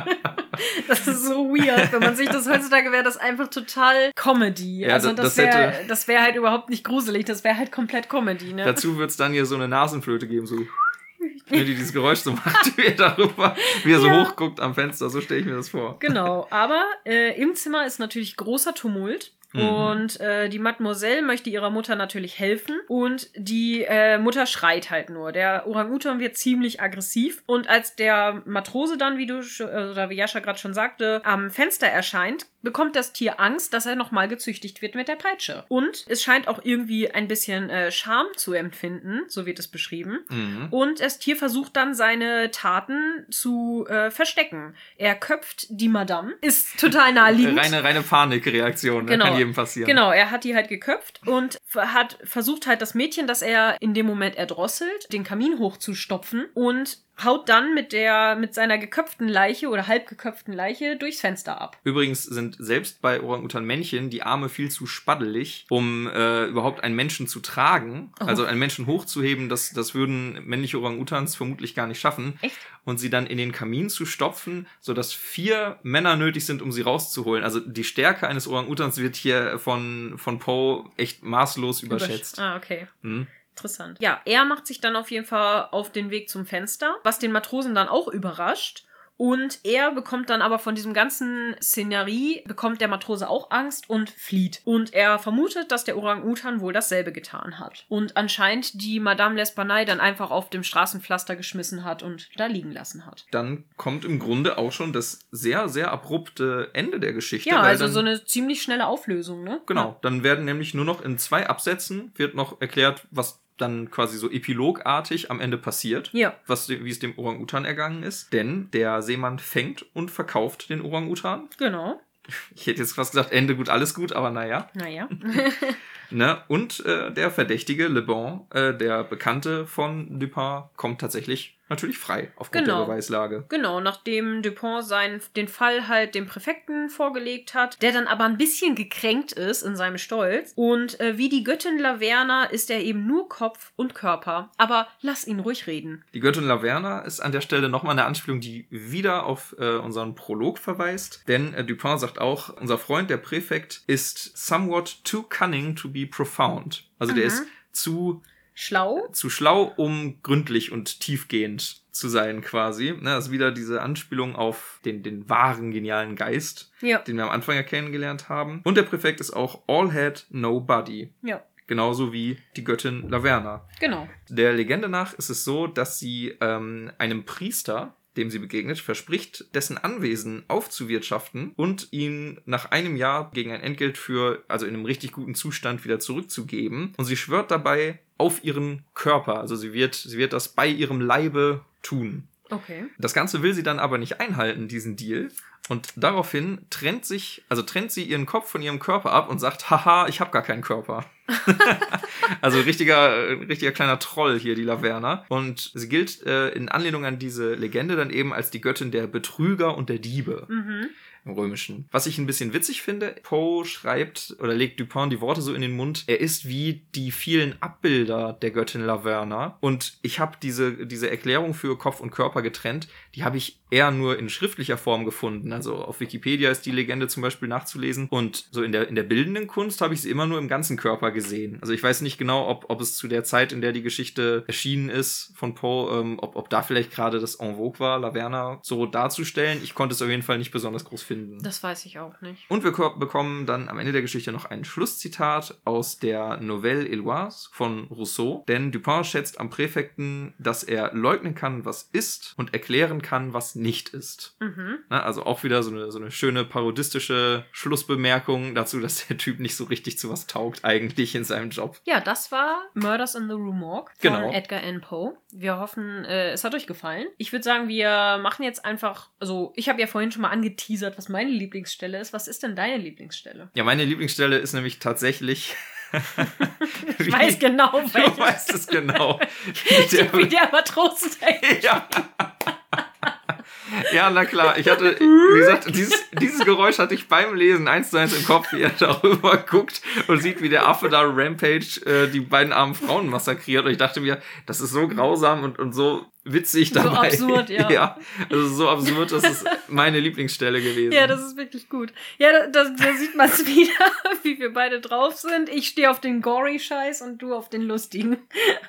A: Das ist so weird. Wenn man sich das heutzutage wäre, das einfach total Comedy.
B: Ja,
A: also
B: das-
A: das
B: das
A: wäre das wär halt überhaupt nicht gruselig, das wäre halt komplett Comedy, ne?
B: Dazu wird es dann ihr so eine Nasenflöte geben, so wenn die dieses Geräusch so macht, wie er darüber, wie er so
A: Ja.
B: hochguckt am Fenster, so stelle ich mir das vor.
A: Genau, aber äh, im Zimmer ist natürlich großer Tumult.
B: Mhm.
A: Und äh, die Mademoiselle möchte ihrer Mutter natürlich helfen und die äh, Mutter schreit halt nur. Der Orang-Utan wird ziemlich aggressiv und als der Matrose dann, wie du äh, oder wie Jascha gerade schon sagte, am Fenster erscheint, bekommt das Tier Angst, dass er nochmal gezüchtigt wird mit der Peitsche. Und es scheint auch irgendwie ein bisschen äh, Scham zu empfinden, so wird es beschrieben.
B: Mhm.
A: Und das Tier versucht dann seine Taten zu äh, verstecken. Er köpft die Madame, ist total naheliegend.
B: Reine, reine Panikreaktion, ne?
A: Genau.
B: Jedem passieren.
A: Genau, er hat die halt geköpft und hat versucht halt das Mädchen, das er in dem Moment erdrosselt, den Kamin hochzustopfen und haut dann mit der mit seiner geköpften Leiche oder halb geköpften Leiche durchs Fenster ab.
B: Übrigens sind selbst bei Orang-Utan-Männchen die Arme viel zu spaddelig, um äh, überhaupt einen Menschen zu tragen.
A: Oh.
B: Also einen Menschen hochzuheben, das, das würden männliche Orang-Utans vermutlich gar nicht schaffen.
A: Echt?
B: Und sie dann in den Kamin zu stopfen, sodass vier Männer nötig sind, um sie rauszuholen. Also die Stärke eines Orang-Utans wird hier von, von Poe echt maßlos überschätzt.
A: Ah, okay.
B: Hm.
A: Interessant. Ja, er macht sich dann auf jeden Fall auf den Weg zum Fenster, was den Matrosen dann auch überrascht. Und er bekommt dann aber von diesem ganzen Szenerie, bekommt der Matrose auch Angst und flieht. Und er vermutet, dass der Orang-Utan wohl dasselbe getan hat. Und anscheinend die Madame L'Espanaye dann einfach auf dem Straßenpflaster geschmissen hat und da liegen lassen hat.
B: Dann kommt im Grunde auch schon das sehr, sehr abrupte Ende der Geschichte.
A: Ja, also
B: dann,
A: so eine ziemlich schnelle Auflösung, ne?
B: Genau, dann werden nämlich nur noch in zwei Absätzen wird noch erklärt, was dann quasi so epilogartig am Ende passiert.
A: Ja.
B: Was, wie es dem Orang-Utan ergangen ist. Denn der Seemann fängt und verkauft den Orang-Utan.
A: Genau.
B: Ich hätte jetzt fast gesagt, Ende gut, alles gut, aber naja.
A: Naja.
B: Ne? Und äh, der Verdächtige, Le Bon, äh, der Bekannte von Dupin, kommt tatsächlich natürlich frei aufgrund
A: Genau.
B: der Beweislage.
A: Genau, nachdem Dupont seinen, den Fall halt dem Präfekten vorgelegt hat, der dann aber ein bisschen gekränkt ist in seinem Stolz. Und äh, wie die Göttin Laverna ist er eben nur Kopf und Körper. Aber lass ihn ruhig reden.
B: Die Göttin Laverna ist an der Stelle nochmal eine Anspielung, die wieder auf äh, unseren Prolog verweist. Denn äh, Dupin sagt auch, unser Freund, der Präfekt, ist somewhat too cunning to be profound. Also der
A: Mhm.
B: ist zu,
A: Schlau?
B: zu schlau, um gründlich und tiefgehend zu sein, quasi. Ne, das ist wieder diese Anspielung auf den, den wahren genialen Geist,
A: Ja.
B: den wir am Anfang ja kennengelernt haben. Und der Präfekt ist auch all head, no body.
A: Ja.
B: Genauso wie die Göttin Laverna.
A: Genau.
B: Der Legende nach ist es so, dass sie ähm, einem Priester, dem sie begegnet, verspricht, dessen Anwesen aufzuwirtschaften und ihn nach einem Jahr gegen ein Entgelt für, also in einem richtig guten Zustand wieder zurückzugeben. Und sie schwört dabei auf ihren Körper. Also sie wird, sie wird das bei ihrem Leibe tun.
A: Okay.
B: Das Ganze will sie dann aber nicht einhalten, diesen Deal. Und daraufhin trennt sich, also trennt sie ihren Kopf von ihrem Körper ab und sagt, haha, ich habe gar keinen Körper. also richtiger, richtiger kleiner Troll hier, die Laverna. Und sie gilt äh, in Anlehnung an diese Legende dann eben als die Göttin der Betrüger und der Diebe
A: Mhm.
B: Im Römischen. Was ich ein bisschen witzig finde, Poe schreibt oder legt Dupin die Worte so in den Mund, er ist wie die vielen Abbilder der Göttin Laverna. Und ich habe diese, diese Erklärung für Kopf und Körper getrennt, die habe ich eher nur in schriftlicher Form gefunden. Also auf Wikipedia ist die Legende zum Beispiel nachzulesen. Und so in der, in der bildenden Kunst habe ich sie immer nur im ganzen Körper gesehen. Also ich weiß nicht genau, ob, ob es zu der Zeit, in der die Geschichte erschienen ist von Poe, ähm, ob, ob da vielleicht gerade das en vogue war, Laverna so darzustellen. Ich konnte es auf jeden Fall nicht besonders groß finden.
A: Das weiß ich auch nicht.
B: Und wir ko- bekommen dann am Ende der Geschichte noch ein Schlusszitat aus der Novelle Eloise von Rousseau. Denn Dupin schätzt am Präfekten, dass er leugnen kann, was ist und erklären kann, was nicht ist.
A: Mhm.
B: Na, also auch wieder so eine, so eine schöne parodistische Schlussbemerkung dazu, dass der Typ nicht so richtig zu was taugt eigentlich in seinem Job.
A: Ja, das war Murders in the Rue Morgue von
B: Genau.
A: Edgar Allan Poe. Wir hoffen, äh, es hat euch gefallen. Ich würde sagen, wir machen jetzt einfach, also ich habe ja vorhin schon mal angeteasert, was meine Lieblingsstelle ist. Was ist denn deine Lieblingsstelle?
B: Ja, meine Lieblingsstelle ist nämlich tatsächlich.
A: Ich weiß genau,
B: Du
A: welche.
B: weißt es genau.
A: Wie der Matrose denkt.
B: Ja. Ja, na klar. Ich hatte, wie gesagt, dieses, dieses Geräusch hatte ich beim Lesen eins zu eins im Kopf, wie er darüber guckt und sieht, wie der Affe da Rampage äh, die beiden armen Frauen massakriert. Und ich dachte mir, das ist so grausam und, und so witzig
A: So
B: dabei.
A: absurd, ja.
B: ja. Also so absurd, das ist meine Lieblingsstelle gewesen.
A: Ja, das ist wirklich gut. Ja, da, da, da sieht man es wieder, wie wir beide drauf sind. Ich stehe auf den Gory-Scheiß und du auf den lustigen.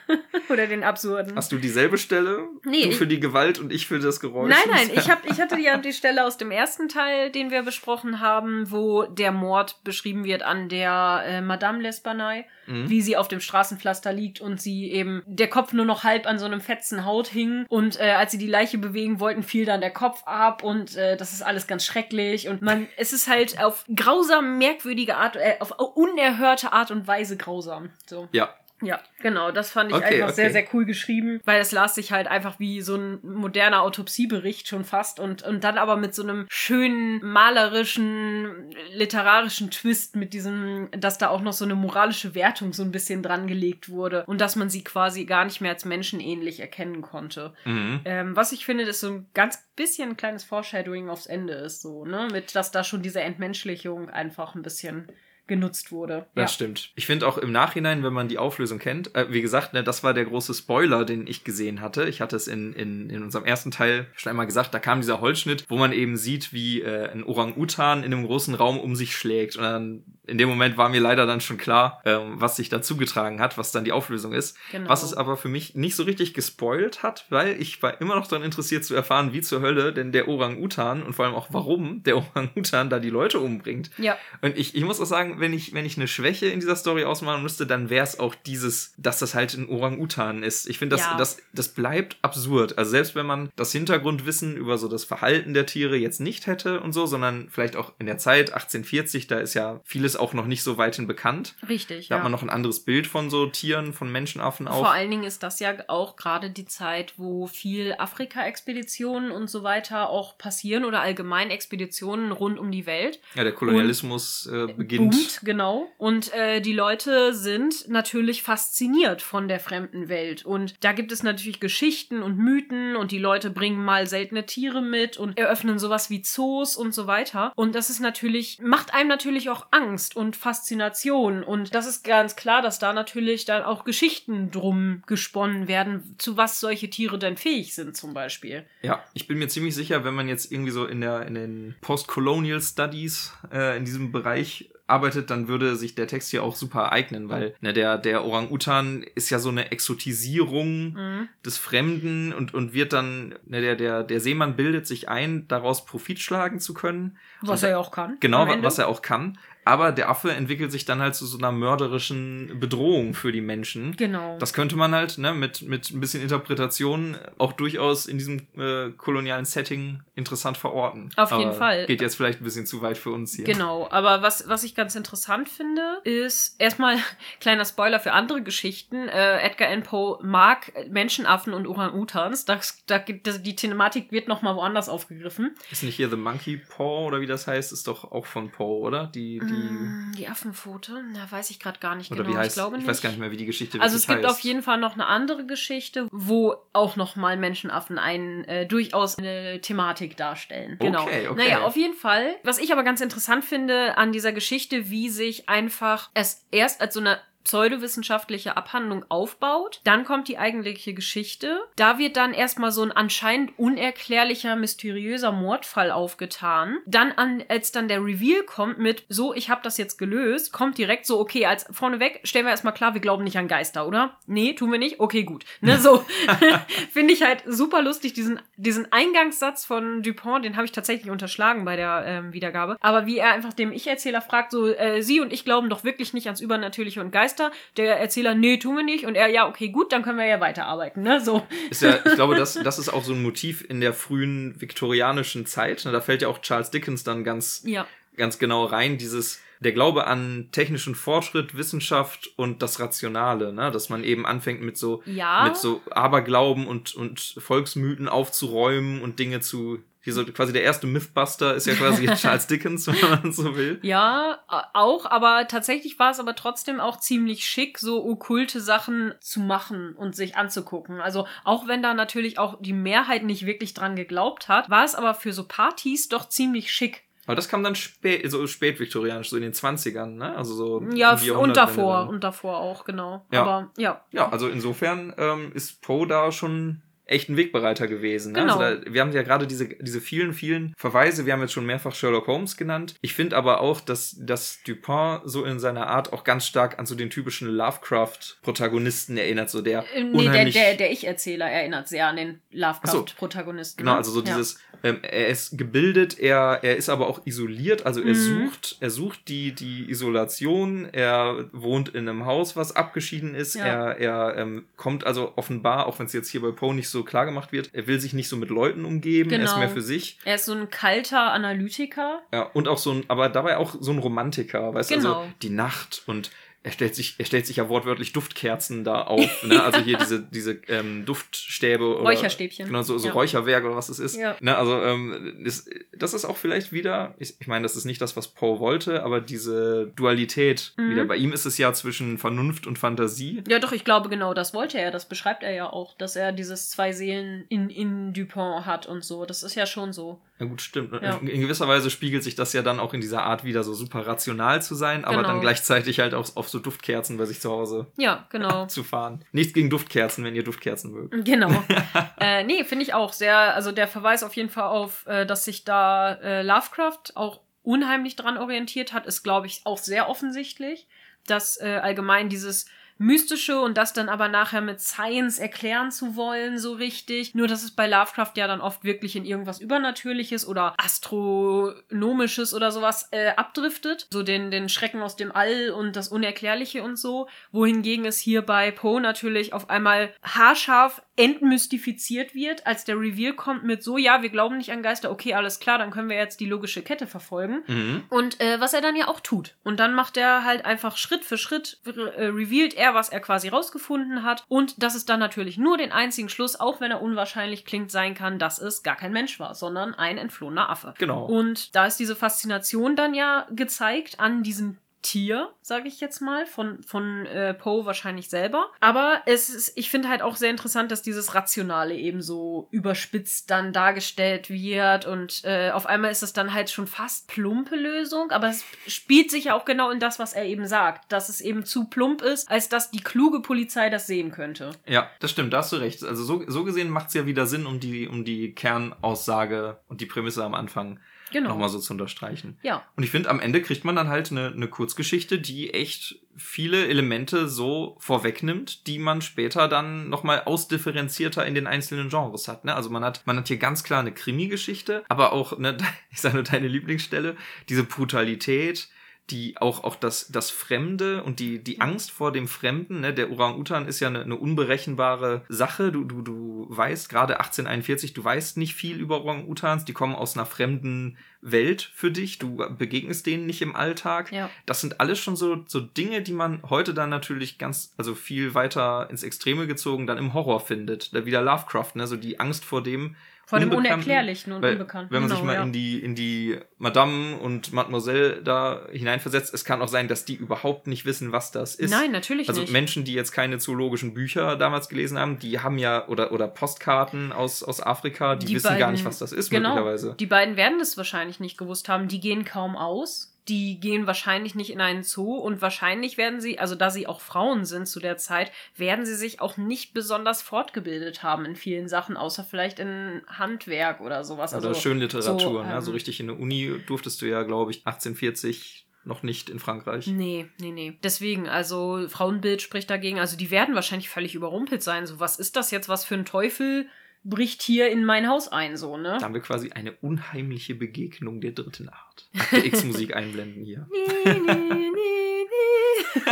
A: Oder den absurden.
B: Hast du dieselbe Stelle?
A: Nee,
B: Du für die Gewalt und ich für das Geräusch?
A: Nein, nein, ich, hab, ich hatte ja die Stelle aus dem ersten Teil, den wir besprochen haben, wo der Mord beschrieben wird an der äh, Madame L'Espanaye,
B: Mhm.
A: wie sie auf dem Straßenpflaster liegt und sie eben der Kopf nur noch halb an so einem fetzen Haut hing und äh, als sie die Leiche bewegen wollten, fiel dann der Kopf ab und äh, das ist alles ganz schrecklich und man, es ist halt auf grausam merkwürdige Art, äh, auf unerhörte Art und Weise grausam. So.
B: Ja,
A: Ja, genau, das fand ich
B: Okay,
A: einfach sehr,
B: okay.
A: sehr cool geschrieben, weil es las sich halt einfach wie so ein moderner Autopsiebericht schon fast und, und dann aber mit so einem schönen, malerischen, literarischen Twist mit diesem, dass da auch noch so eine moralische Wertung so ein bisschen dran gelegt wurde und dass man sie quasi gar nicht mehr als menschenähnlich erkennen konnte.
B: mhm.
A: Ähm, was ich finde, dass so ein ganz bisschen ein kleines Foreshadowing aufs Ende ist, so, ne, mit, dass da schon diese Entmenschlichung einfach ein bisschen genutzt wurde.
B: Das stimmt. Ich finde auch im Nachhinein, wenn man die Auflösung kennt, äh, wie gesagt, ne, das war der große Spoiler, den ich gesehen hatte. Ich hatte es in, in, in unserem ersten Teil schon einmal gesagt, da kam dieser Holzschnitt, wo man eben sieht, wie äh, ein Orang-Utan in einem großen Raum um sich schlägt. Und dann, in dem Moment war mir leider dann schon klar, ähm, was sich da zugetragen hat, was dann die Auflösung ist.
A: Genau.
B: Was es aber für mich nicht so richtig gespoilt hat, weil ich war immer noch daran interessiert zu erfahren, wie zur Hölle denn der Orang-Utan und vor allem auch warum der Orang-Utan da die Leute umbringt.
A: Ja,
B: Und ich, ich muss auch sagen, wenn ich, wenn ich eine Schwäche in dieser Story ausmalen müsste, dann wäre es auch dieses, dass das halt ein Orang-Utan ist. Ich finde, das,
A: Ja.
B: das, das bleibt absurd. Also selbst wenn man das Hintergrundwissen über so das Verhalten der Tiere jetzt nicht hätte und so, sondern vielleicht auch in der Zeit 1840, da ist ja vieles auch noch nicht so weithin bekannt.
A: richtig.
B: Da
A: ja.
B: hat man noch ein anderes Bild von so Tieren, von Menschenaffen auch.
A: Vor allen Dingen ist das ja auch gerade die Zeit, wo viel Afrika-Expeditionen und so weiter auch passieren oder allgemein Expeditionen rund um die Welt.
B: ja, der Kolonialismus äh, beginnt.
A: Boomt, genau. Und äh, die Leute sind natürlich fasziniert von der fremden Welt. Und da gibt es natürlich Geschichten und Mythen und die Leute bringen mal seltene Tiere mit und eröffnen sowas wie Zoos und so weiter. Und das ist natürlich, macht einem natürlich auch Angst und Faszination. Und das ist ganz klar, dass da natürlich dann auch Geschichten drum gesponnen werden, zu was solche Tiere denn fähig sind, zum Beispiel.
B: Ja, ich bin mir ziemlich sicher, wenn man jetzt irgendwie so in, der, in den Post-Colonial Studies äh, in diesem Bereich arbeitet, dann würde sich der Text hier auch super eignen, weil ne, der, der Orang-Utan ist ja so eine Exotisierung
A: Mhm.
B: des Fremden und, und wird dann, ne, der, der, der Seemann bildet sich ein, daraus Profit schlagen zu können.
A: Was
B: Und-
A: er ja auch kann.
B: Genau, was er auch kann. Aber der Affe entwickelt sich dann halt zu so einer mörderischen Bedrohung für die Menschen.
A: Genau.
B: Das könnte man halt ne, mit, mit ein bisschen Interpretation auch durchaus in diesem äh, kolonialen Setting interessant verorten.
A: Auf jeden
B: Aber
A: Fall.
B: Geht jetzt vielleicht ein bisschen zu weit für uns hier.
A: Genau, aber was, was ich ganz interessant finde, ist erstmal kleiner Spoiler für andere Geschichten. Äh, Edgar Allan Poe mag Menschenaffen und Orang-Utans. Das, da es, die Thematik wird nochmal woanders aufgegriffen.
B: Ist nicht hier The Monkey Paw oder wie das heißt, ist doch auch von Poe, oder? Die, die,
A: Mm, die Affenpfote? Na, weiß ich gerade gar nicht
B: oder
A: genau.
B: wie heißt,
A: ich glaube nicht.
B: weiß gar nicht mehr, wie die Geschichte
A: Also es gibt
B: heißt.
A: auf jeden Fall noch eine andere Geschichte, wo auch nochmal Menschenaffen einen äh, durchaus eine Thematik darstellen. Genau.
B: Okay, okay.
A: Naja, auf jeden Fall. Was ich aber ganz interessant finde an dieser Geschichte, wie sich einfach es erst als so eine pseudowissenschaftliche Abhandlung aufbaut. Dann kommt die eigentliche Geschichte. Da wird dann erstmal so ein anscheinend unerklärlicher, mysteriöser Mordfall aufgetan. Dann, an, als dann der Reveal kommt mit, so, ich habe das jetzt gelöst, kommt direkt so, okay, als vorneweg stellen wir erstmal klar, wir glauben nicht an Geister, oder? Nee, tun wir nicht? Okay, gut. Ne, so finde ich halt super lustig, diesen, diesen Eingangssatz von Dupont, den habe ich tatsächlich unterschlagen bei der ähm, Wiedergabe. Aber wie er einfach dem Ich-Erzähler fragt, so, äh, Sie und ich glauben doch wirklich nicht ans Übernatürliche und Geister. Der Erzähler, nee, tun wir nicht. Und er, ja, okay, gut, dann können wir ja weiterarbeiten, ne? So.
B: Ist ja, ich glaube, das, das ist auch so ein Motiv in der frühen viktorianischen Zeit. Da fällt ja auch Charles Dickens dann ganz,
A: Ja.
B: ganz genau rein, dieses der Glaube an technischen Fortschritt, Wissenschaft und das Rationale, ne? dass man eben anfängt mit so
A: Ja.
B: mit so Aberglauben und und Volksmythen aufzuräumen und Dinge zu hier so quasi der erste Mythbuster ist ja quasi Charles Dickens, wenn man so will.
A: Ja, auch, aber tatsächlich war es aber trotzdem auch ziemlich schick, so okkulte Sachen zu machen und sich anzugucken. Also auch wenn da natürlich auch die Mehrheit nicht wirklich dran geglaubt hat, war es aber für so Partys doch ziemlich schick.
B: Aber das kam dann spät, so spätviktorianisch, so in den 20ern, ne? Also so
A: Ja, und davor, und davor auch, genau.
B: Ja.
A: Aber ja.
B: Ja, also insofern ähm, ist Poe da schon echt ein Wegbereiter gewesen. Ne?
A: Genau.
B: Also da, wir haben ja gerade diese, diese vielen, vielen Verweise, wir haben jetzt schon mehrfach Sherlock Holmes genannt. Ich finde aber auch, dass, dass Dupin so in seiner Art auch ganz stark an so den typischen Lovecraft-Protagonisten erinnert, so der
A: Äh, Nee, der, der, der Ich-Erzähler erinnert sehr an den Lovecraft-Protagonisten.
B: Genau,
A: ne?
B: also so
A: Ja.
B: dieses, ähm, er ist gebildet, er, er ist aber auch isoliert, also er
A: Mhm.
B: sucht, er sucht die, die Isolation, er wohnt in einem Haus, was abgeschieden ist,
A: Ja.
B: er, er ähm, kommt also offenbar, auch wenn es jetzt hier bei Poe nicht so klar gemacht wird, er will sich nicht so mit Leuten umgeben, er ist
A: Genau.
B: mehr für sich.
A: Er ist so ein kalter Analytiker.
B: Ja, und auch so ein, aber dabei auch so ein Romantiker, weißt du,
A: Genau.
B: also die Nacht und er stellt sich, er stellt sich ja wortwörtlich Duftkerzen da auf, ne? Also hier diese, diese ähm, Duftstäbe oder
A: Räucherstäbchen.
B: Genau, so, so
A: Ja.
B: Räucherwerk oder was es ist.
A: Ja.
B: Ne? Also ähm, das, das ist auch vielleicht wieder, ich, ich meine, das ist nicht das, was Poe wollte, aber diese Dualität
A: Mhm.
B: wieder. Bei ihm ist es ja zwischen Vernunft und Fantasie.
A: Ja, doch, ich glaube, genau das wollte er. Das beschreibt er ja auch, dass er dieses zwei Seelen in, in Dupont hat und so. Das ist ja schon so.
B: Ja gut, stimmt.
A: Ja.
B: In, gewisser Weise spiegelt sich das ja dann auch in dieser Art wieder so super rational zu sein, aber
A: Genau.
B: dann gleichzeitig halt auch auf so Duftkerzen bei sich zu Hause
A: Ja, genau.
B: zu fahren. Nichts gegen Duftkerzen, wenn ihr Duftkerzen mögt.
A: Genau. äh, nee, finde ich auch sehr, also der Verweis auf jeden Fall auf, äh, dass sich da äh, Lovecraft auch unheimlich dran orientiert hat, ist, glaube ich, auch sehr offensichtlich, dass äh, allgemein dieses Mystische und das dann aber nachher mit Science erklären zu wollen, so richtig. Nur, dass es bei Lovecraft ja dann oft wirklich in irgendwas Übernatürliches oder Astronomisches oder sowas äh, abdriftet. So den, den Schrecken aus dem All und das Unerklärliche und so. Wohingegen es hier bei Poe natürlich auf einmal haarscharf entmystifiziert wird, als der Reveal kommt mit so, ja, wir glauben nicht an Geister, okay, alles klar, dann können wir jetzt die logische Kette verfolgen.
B: Mhm.
A: Und äh, was er dann ja auch tut. Und dann macht er halt einfach Schritt für Schritt, äh, revealed er, was er quasi rausgefunden hat. Und dass es dann natürlich nur den einzigen Schluss, auch wenn er unwahrscheinlich klingt, sein kann, dass es gar kein Mensch war, sondern ein entflohener Affe.
B: Genau.
A: Und da ist diese Faszination dann ja gezeigt an diesem Tier, sage ich jetzt mal, von, von äh, Poe wahrscheinlich selber. Aber es ist, ich finde halt auch sehr interessant, dass dieses Rationale eben so überspitzt dann dargestellt wird und äh, auf einmal ist es dann halt schon fast plumpe Lösung, aber es spielt sich ja auch genau in das, was er eben sagt, dass es eben zu plump ist, als dass die kluge Polizei das sehen könnte.
B: Ja, das stimmt, da hast du recht. Also so, so gesehen macht es ja wieder Sinn, um die, um die Kernaussage und die Prämisse am Anfang
A: Genau.
B: nochmal so zu unterstreichen.
A: Ja.
B: Und ich finde, am Ende kriegt man dann halt eine, eine Kurzgeschichte, die echt viele Elemente so vorwegnimmt, die man später dann nochmal ausdifferenzierter in den einzelnen Genres hat. Ne? Also man hat, man hat hier ganz klar eine Krimi-Geschichte, aber auch, ne, ich sage nur deine Lieblingsstelle, diese Brutalität, die auch, auch das, das Fremde und die, die Angst vor dem Fremden, ne? der Orang-Utan ist ja eine, eine unberechenbare Sache. Du, du, du weißt, gerade 1841, du weißt nicht viel über Orang-Utans, die kommen aus einer fremden Welt für dich, du begegnest denen nicht im Alltag.
A: Ja.
B: Das sind alles schon so, so Dinge, die man heute dann natürlich ganz, also viel weiter ins Extreme gezogen dann im Horror findet. Da wieder Lovecraft, ne? So die Angst vor dem.
A: Vor dem. Unerklärlichen und
B: Weil,
A: Unbekannten.
B: Wenn man sich
A: Genau,
B: mal
A: ja.
B: in die, in die Madame und Mademoiselle da hineinversetzt, es kann auch sein, dass die überhaupt nicht wissen, was das ist.
A: Nein, natürlich
B: Also
A: nicht.
B: Menschen, die jetzt keine zoologischen Bücher damals gelesen haben, die haben ja, oder, oder Postkarten aus, aus Afrika, die,
A: Die
B: wissen gar
A: beiden-
B: nicht, was das ist,
A: genau.
B: möglicherweise.
A: Die beiden werden es wahrscheinlich nicht gewusst haben. Die gehen kaum aus. Die gehen wahrscheinlich nicht in einen Zoo und wahrscheinlich werden sie, also da sie auch Frauen sind zu der Zeit, werden sie sich auch nicht besonders fortgebildet haben in vielen Sachen, außer vielleicht in Handwerk oder sowas.
B: Oder
A: also,
B: Schönliteratur,
A: so,
B: ne? So
A: ähm,
B: richtig in der Uni durftest du ja, glaube ich, 1840 noch nicht in Frankreich.
A: Nee, nee, nee. Deswegen, also Frauenbild spricht dagegen. Also die werden wahrscheinlich völlig überrumpelt sein. So, was ist das jetzt? Was für ein Teufel bricht hier in mein Haus ein? So, ne?
B: Da haben wir quasi eine unheimliche Begegnung der dritten Art. Akte X-Musik einblenden hier.
A: Nee, nee, nee, nee.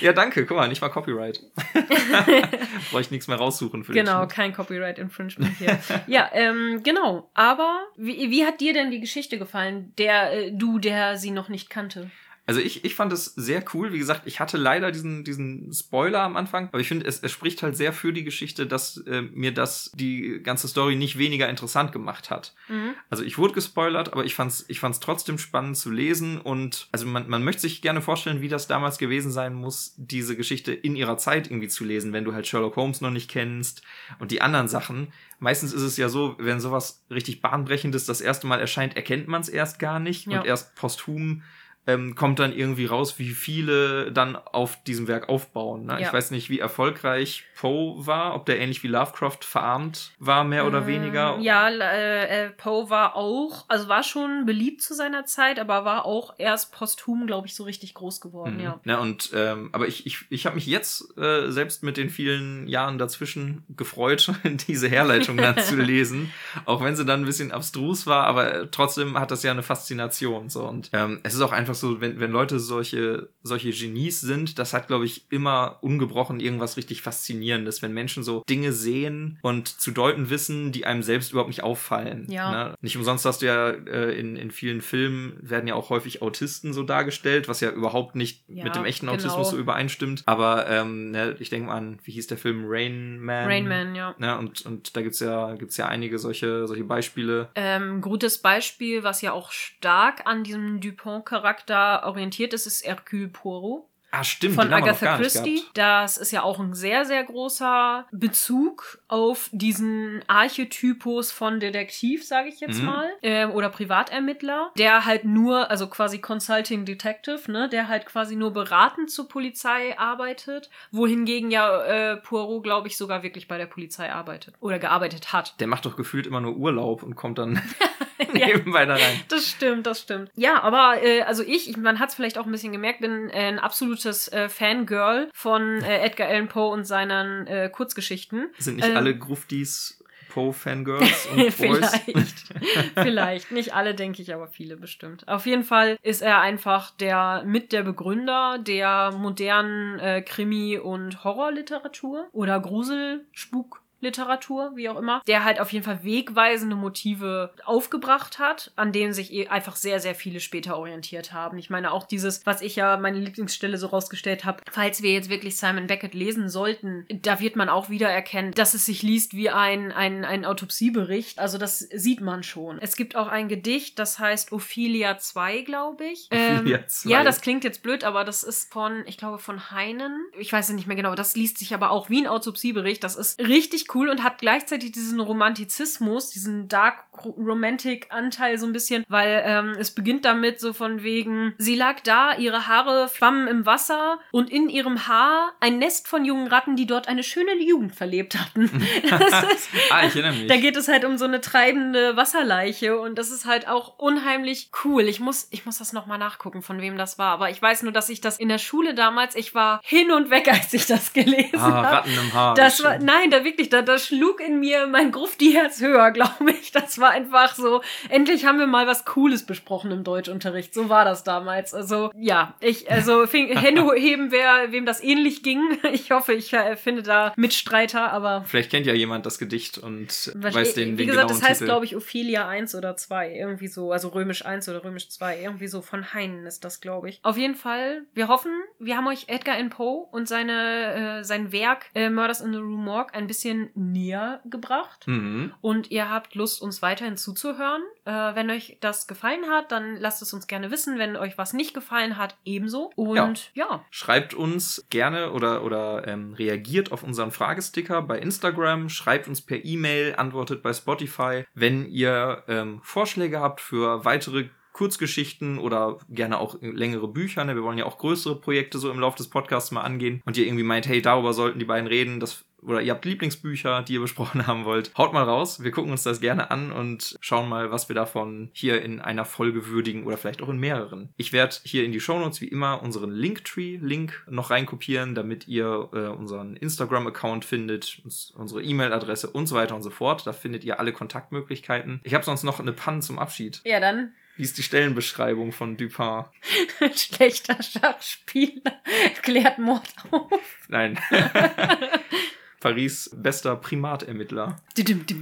B: Ja, danke. Guck mal, nicht mal Copyright. Brauche ich nichts mehr raussuchen für
A: Genau,
B: den Schnitt.
A: kein Copyright Infringement hier. ja, ähm, genau. Aber wie, wie hat dir denn die Geschichte gefallen, der äh, du, der sie noch nicht kannte?
B: Also ich, ich fand es sehr cool. Wie gesagt, ich hatte leider diesen, diesen Spoiler am Anfang, aber ich finde, es, es spricht halt sehr für die Geschichte, dass äh, mir das die ganze Story nicht weniger interessant gemacht hat.
A: Mhm.
B: Also ich wurde gespoilert, aber ich fand's, ich fand's trotzdem spannend zu lesen und also man, man möchte sich gerne vorstellen, wie das damals gewesen sein muss, diese Geschichte in ihrer Zeit irgendwie zu lesen, wenn du halt Sherlock Holmes noch nicht kennst und die anderen Sachen. Meistens ist es ja so, wenn sowas richtig bahnbrechendes das erste Mal erscheint, erkennt man es erst gar nicht
A: Ja.
B: und erst posthum ähm, kommt dann irgendwie raus, wie viele dann auf diesem Werk aufbauen. Ne?
A: Ja.
B: Ich weiß nicht, wie erfolgreich Poe war, ob der ähnlich wie Lovecraft verarmt war, mehr oder
A: Ähm,
B: weniger.
A: Ja, äh, äh, Poe war auch, also war schon beliebt zu seiner Zeit, aber war auch erst posthum, glaube ich, so richtig groß geworden,
B: Mhm.
A: ja.
B: Ja, und ähm, aber ich, ich, ich habe mich jetzt äh, selbst mit den vielen Jahren dazwischen gefreut, diese Herleitung dann zu lesen. Auch wenn sie dann ein bisschen abstrus war, aber trotzdem hat das ja eine Faszination. So. Und ähm, es ist auch einfach so, wenn, wenn Leute solche, solche Genies sind, das hat, glaube ich, immer ungebrochen irgendwas richtig Faszinierendes, wenn Menschen so Dinge sehen und zu deuten wissen, die einem selbst überhaupt nicht auffallen.
A: Ja.
B: Ne? Nicht umsonst hast du ja äh, in, in vielen Filmen werden ja auch häufig Autisten so dargestellt, was ja überhaupt nicht
A: Ja,
B: mit dem echten
A: genau.
B: Autismus so übereinstimmt. Aber ähm, ne, ich denke mal an, wie hieß der Film Rain Man?
A: Rain Man, ja.
B: Ne, und, und da gibt's ja, gibt's ja einige solche, solche Beispiele.
A: Ähm, gutes Beispiel, was ja auch stark an diesem Dupont-Charakter orientiert ist, ist Hercule Poirot.
B: Ah, stimmt,
A: von Agatha Christie. Das ist ja auch ein sehr, sehr großer Bezug auf diesen Archetypus von Detektiv, sage ich jetzt
B: Mhm.
A: mal, ähm, oder Privatermittler, der halt nur, also quasi Consulting Detective, ne, der halt quasi nur beratend zur Polizei arbeitet, wohingegen ja äh, Poirot, glaube ich, sogar wirklich bei der Polizei arbeitet oder gearbeitet hat.
B: Der macht doch gefühlt immer nur Urlaub und kommt dann
A: Ja.
B: nebenbei da rein.
A: Das stimmt, das stimmt. Ja, aber äh, also ich, ich man hat es vielleicht auch ein bisschen gemerkt, bin äh, ein absolutes äh, Fangirl von äh, Edgar Allan Poe und seinen äh, Kurzgeschichten.
B: Sind nicht
A: Ähm.
B: alle Gruftis Poe-Fangirls und?
A: Vielleicht. Vielleicht. Nicht alle, denke ich, aber viele bestimmt. Auf jeden Fall ist er einfach der mit der Begründer der modernen äh, Krimi- und Horrorliteratur oder Grusel-Spuk. Literatur, wie auch immer, der halt auf jeden Fall wegweisende Motive aufgebracht hat, an denen sich eh einfach sehr, sehr viele später orientiert haben. Ich meine auch dieses, was ich ja meine Lieblingsstelle so rausgestellt habe, falls wir jetzt wirklich Simon Beckett lesen sollten, da wird man auch wieder erkennen, dass es sich liest wie ein, ein, ein Autopsiebericht. Also das sieht man schon. Es gibt auch ein Gedicht, das heißt Ophelia 2, glaube ich.
B: Ophelia
A: Ähm,
B: 2.
A: Ja, das klingt jetzt blöd, aber das ist von, ich glaube, von Heinen. Ich weiß es nicht mehr genau. Das liest sich aber auch wie ein Autopsiebericht. Das ist richtig cool und hat gleichzeitig diesen Romantizismus, diesen Dark Romantic Anteil so ein bisschen, weil ähm, es beginnt damit so von wegen, sie lag da, ihre Haare schwammen im Wasser und in ihrem Haar ein Nest von jungen Ratten, die dort eine schöne Jugend verlebt hatten. ist,
B: ah, ich erinnere mich.
A: da geht es halt um so eine treibende Wasserleiche und das ist halt auch unheimlich cool. Ich muss, ich muss das nochmal nachgucken, von wem das war. Aber ich weiß nur, dass ich das in der Schule damals, ich war hin und weg, als ich das gelesen
B: ah,
A: habe.
B: Ratten im Haar.
A: Das war, nein, da wirklich, da, da schlug in mir mein Grufti-Herz höher, glaube ich. Das war einfach so, endlich haben wir mal was Cooles besprochen im Deutschunterricht. So war das damals. Also, ja, ich, also, fing, Hände heben, wer, wem das ähnlich ging. Ich hoffe, ich äh, finde da Mitstreiter, aber
B: Vielleicht kennt ja jemand das Gedicht und weiß den,
A: wie
B: den
A: gesagt,
B: genauen
A: das heißt, glaube ich, Ophelia 1 oder 2. Irgendwie so. Also römisch 1 oder römisch 2. Irgendwie so von Heinen ist das, glaube ich. Auf jeden Fall, wir hoffen, wir haben euch Edgar Allan Poe und seine, äh, sein Werk äh, Murders in the Rue Morgue ein bisschen näher gebracht.
B: Mhm.
A: Und ihr habt Lust, uns weiterhin zuzuhören. Äh, wenn euch das gefallen hat, dann lasst es uns gerne wissen. Wenn euch was nicht gefallen hat, ebenso. Und ja,
B: Schreibt uns gerne oder, oder ähm, reagiert auf unseren Fragesticker bei Instagram, schreibt uns per E-Mail, antwortet bei Spotify. Wenn ihr ähm, Vorschläge habt für weitere Kurzgeschichten oder gerne auch längere Bücher, ne? wir wollen ja auch größere Projekte so im Laufe des Podcasts mal angehen und ihr irgendwie meint, hey, darüber sollten die beiden reden, das oder ihr habt Lieblingsbücher, die ihr besprochen haben wollt, haut mal raus. Wir gucken uns das gerne an und schauen mal, was wir davon hier in einer Folge würdigen oder vielleicht auch in mehreren. Ich werde hier in die Shownotes wie immer unseren Linktree-Link noch reinkopieren, damit ihr äh, unseren Instagram-Account findet, uns, unsere E-Mail-Adresse und so weiter und so fort. Da findet ihr alle Kontaktmöglichkeiten. Ich habe sonst noch eine Panne zum Abschied.
A: ja, dann
B: Wie ist die Stellenbeschreibung von Dupin?
A: schlechter Schachspieler klärt Mord auf.
B: Nein. Paris bester Primatermittler.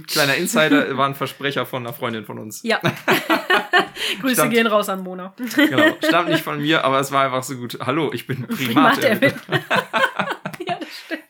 B: Kleiner Insider war ein Versprecher von einer Freundin von uns.
A: Ja. Grüße
B: Stammt-
A: gehen raus an Mona.
B: Genau. Stammt nicht von mir, aber es war einfach so gut. Hallo, ich bin
A: Primatermittler.
B: Primatermittler.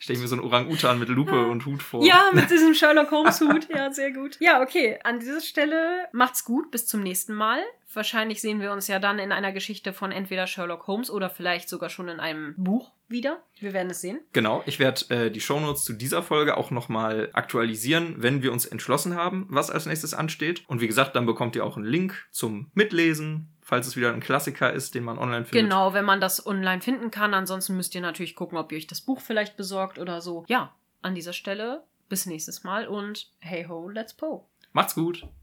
A: Ja, das stimmt.
B: Stell ich mir so einen Orang-Utan mit Lupe und Hut vor.
A: Ja, mit diesem Sherlock Holmes Hut. Ja, sehr gut. Ja, okay. An dieser Stelle macht's gut. Bis zum nächsten Mal. wahrscheinlich sehen wir uns ja dann in einer Geschichte von entweder Sherlock Holmes oder vielleicht sogar schon in einem Buch wieder. Wir werden es sehen.
B: Genau, ich werde äh, die Shownotes zu dieser Folge auch nochmal aktualisieren, wenn wir uns entschlossen haben, was als nächstes ansteht. Und wie gesagt, dann bekommt ihr auch einen Link zum Mitlesen, falls es wieder ein Klassiker ist, den man online findet.
A: Genau, wenn man das online finden kann. Ansonsten müsst ihr natürlich gucken, ob ihr euch das Buch vielleicht besorgt oder so. Ja, an dieser Stelle bis nächstes Mal und hey ho, let's po.
B: Macht's gut.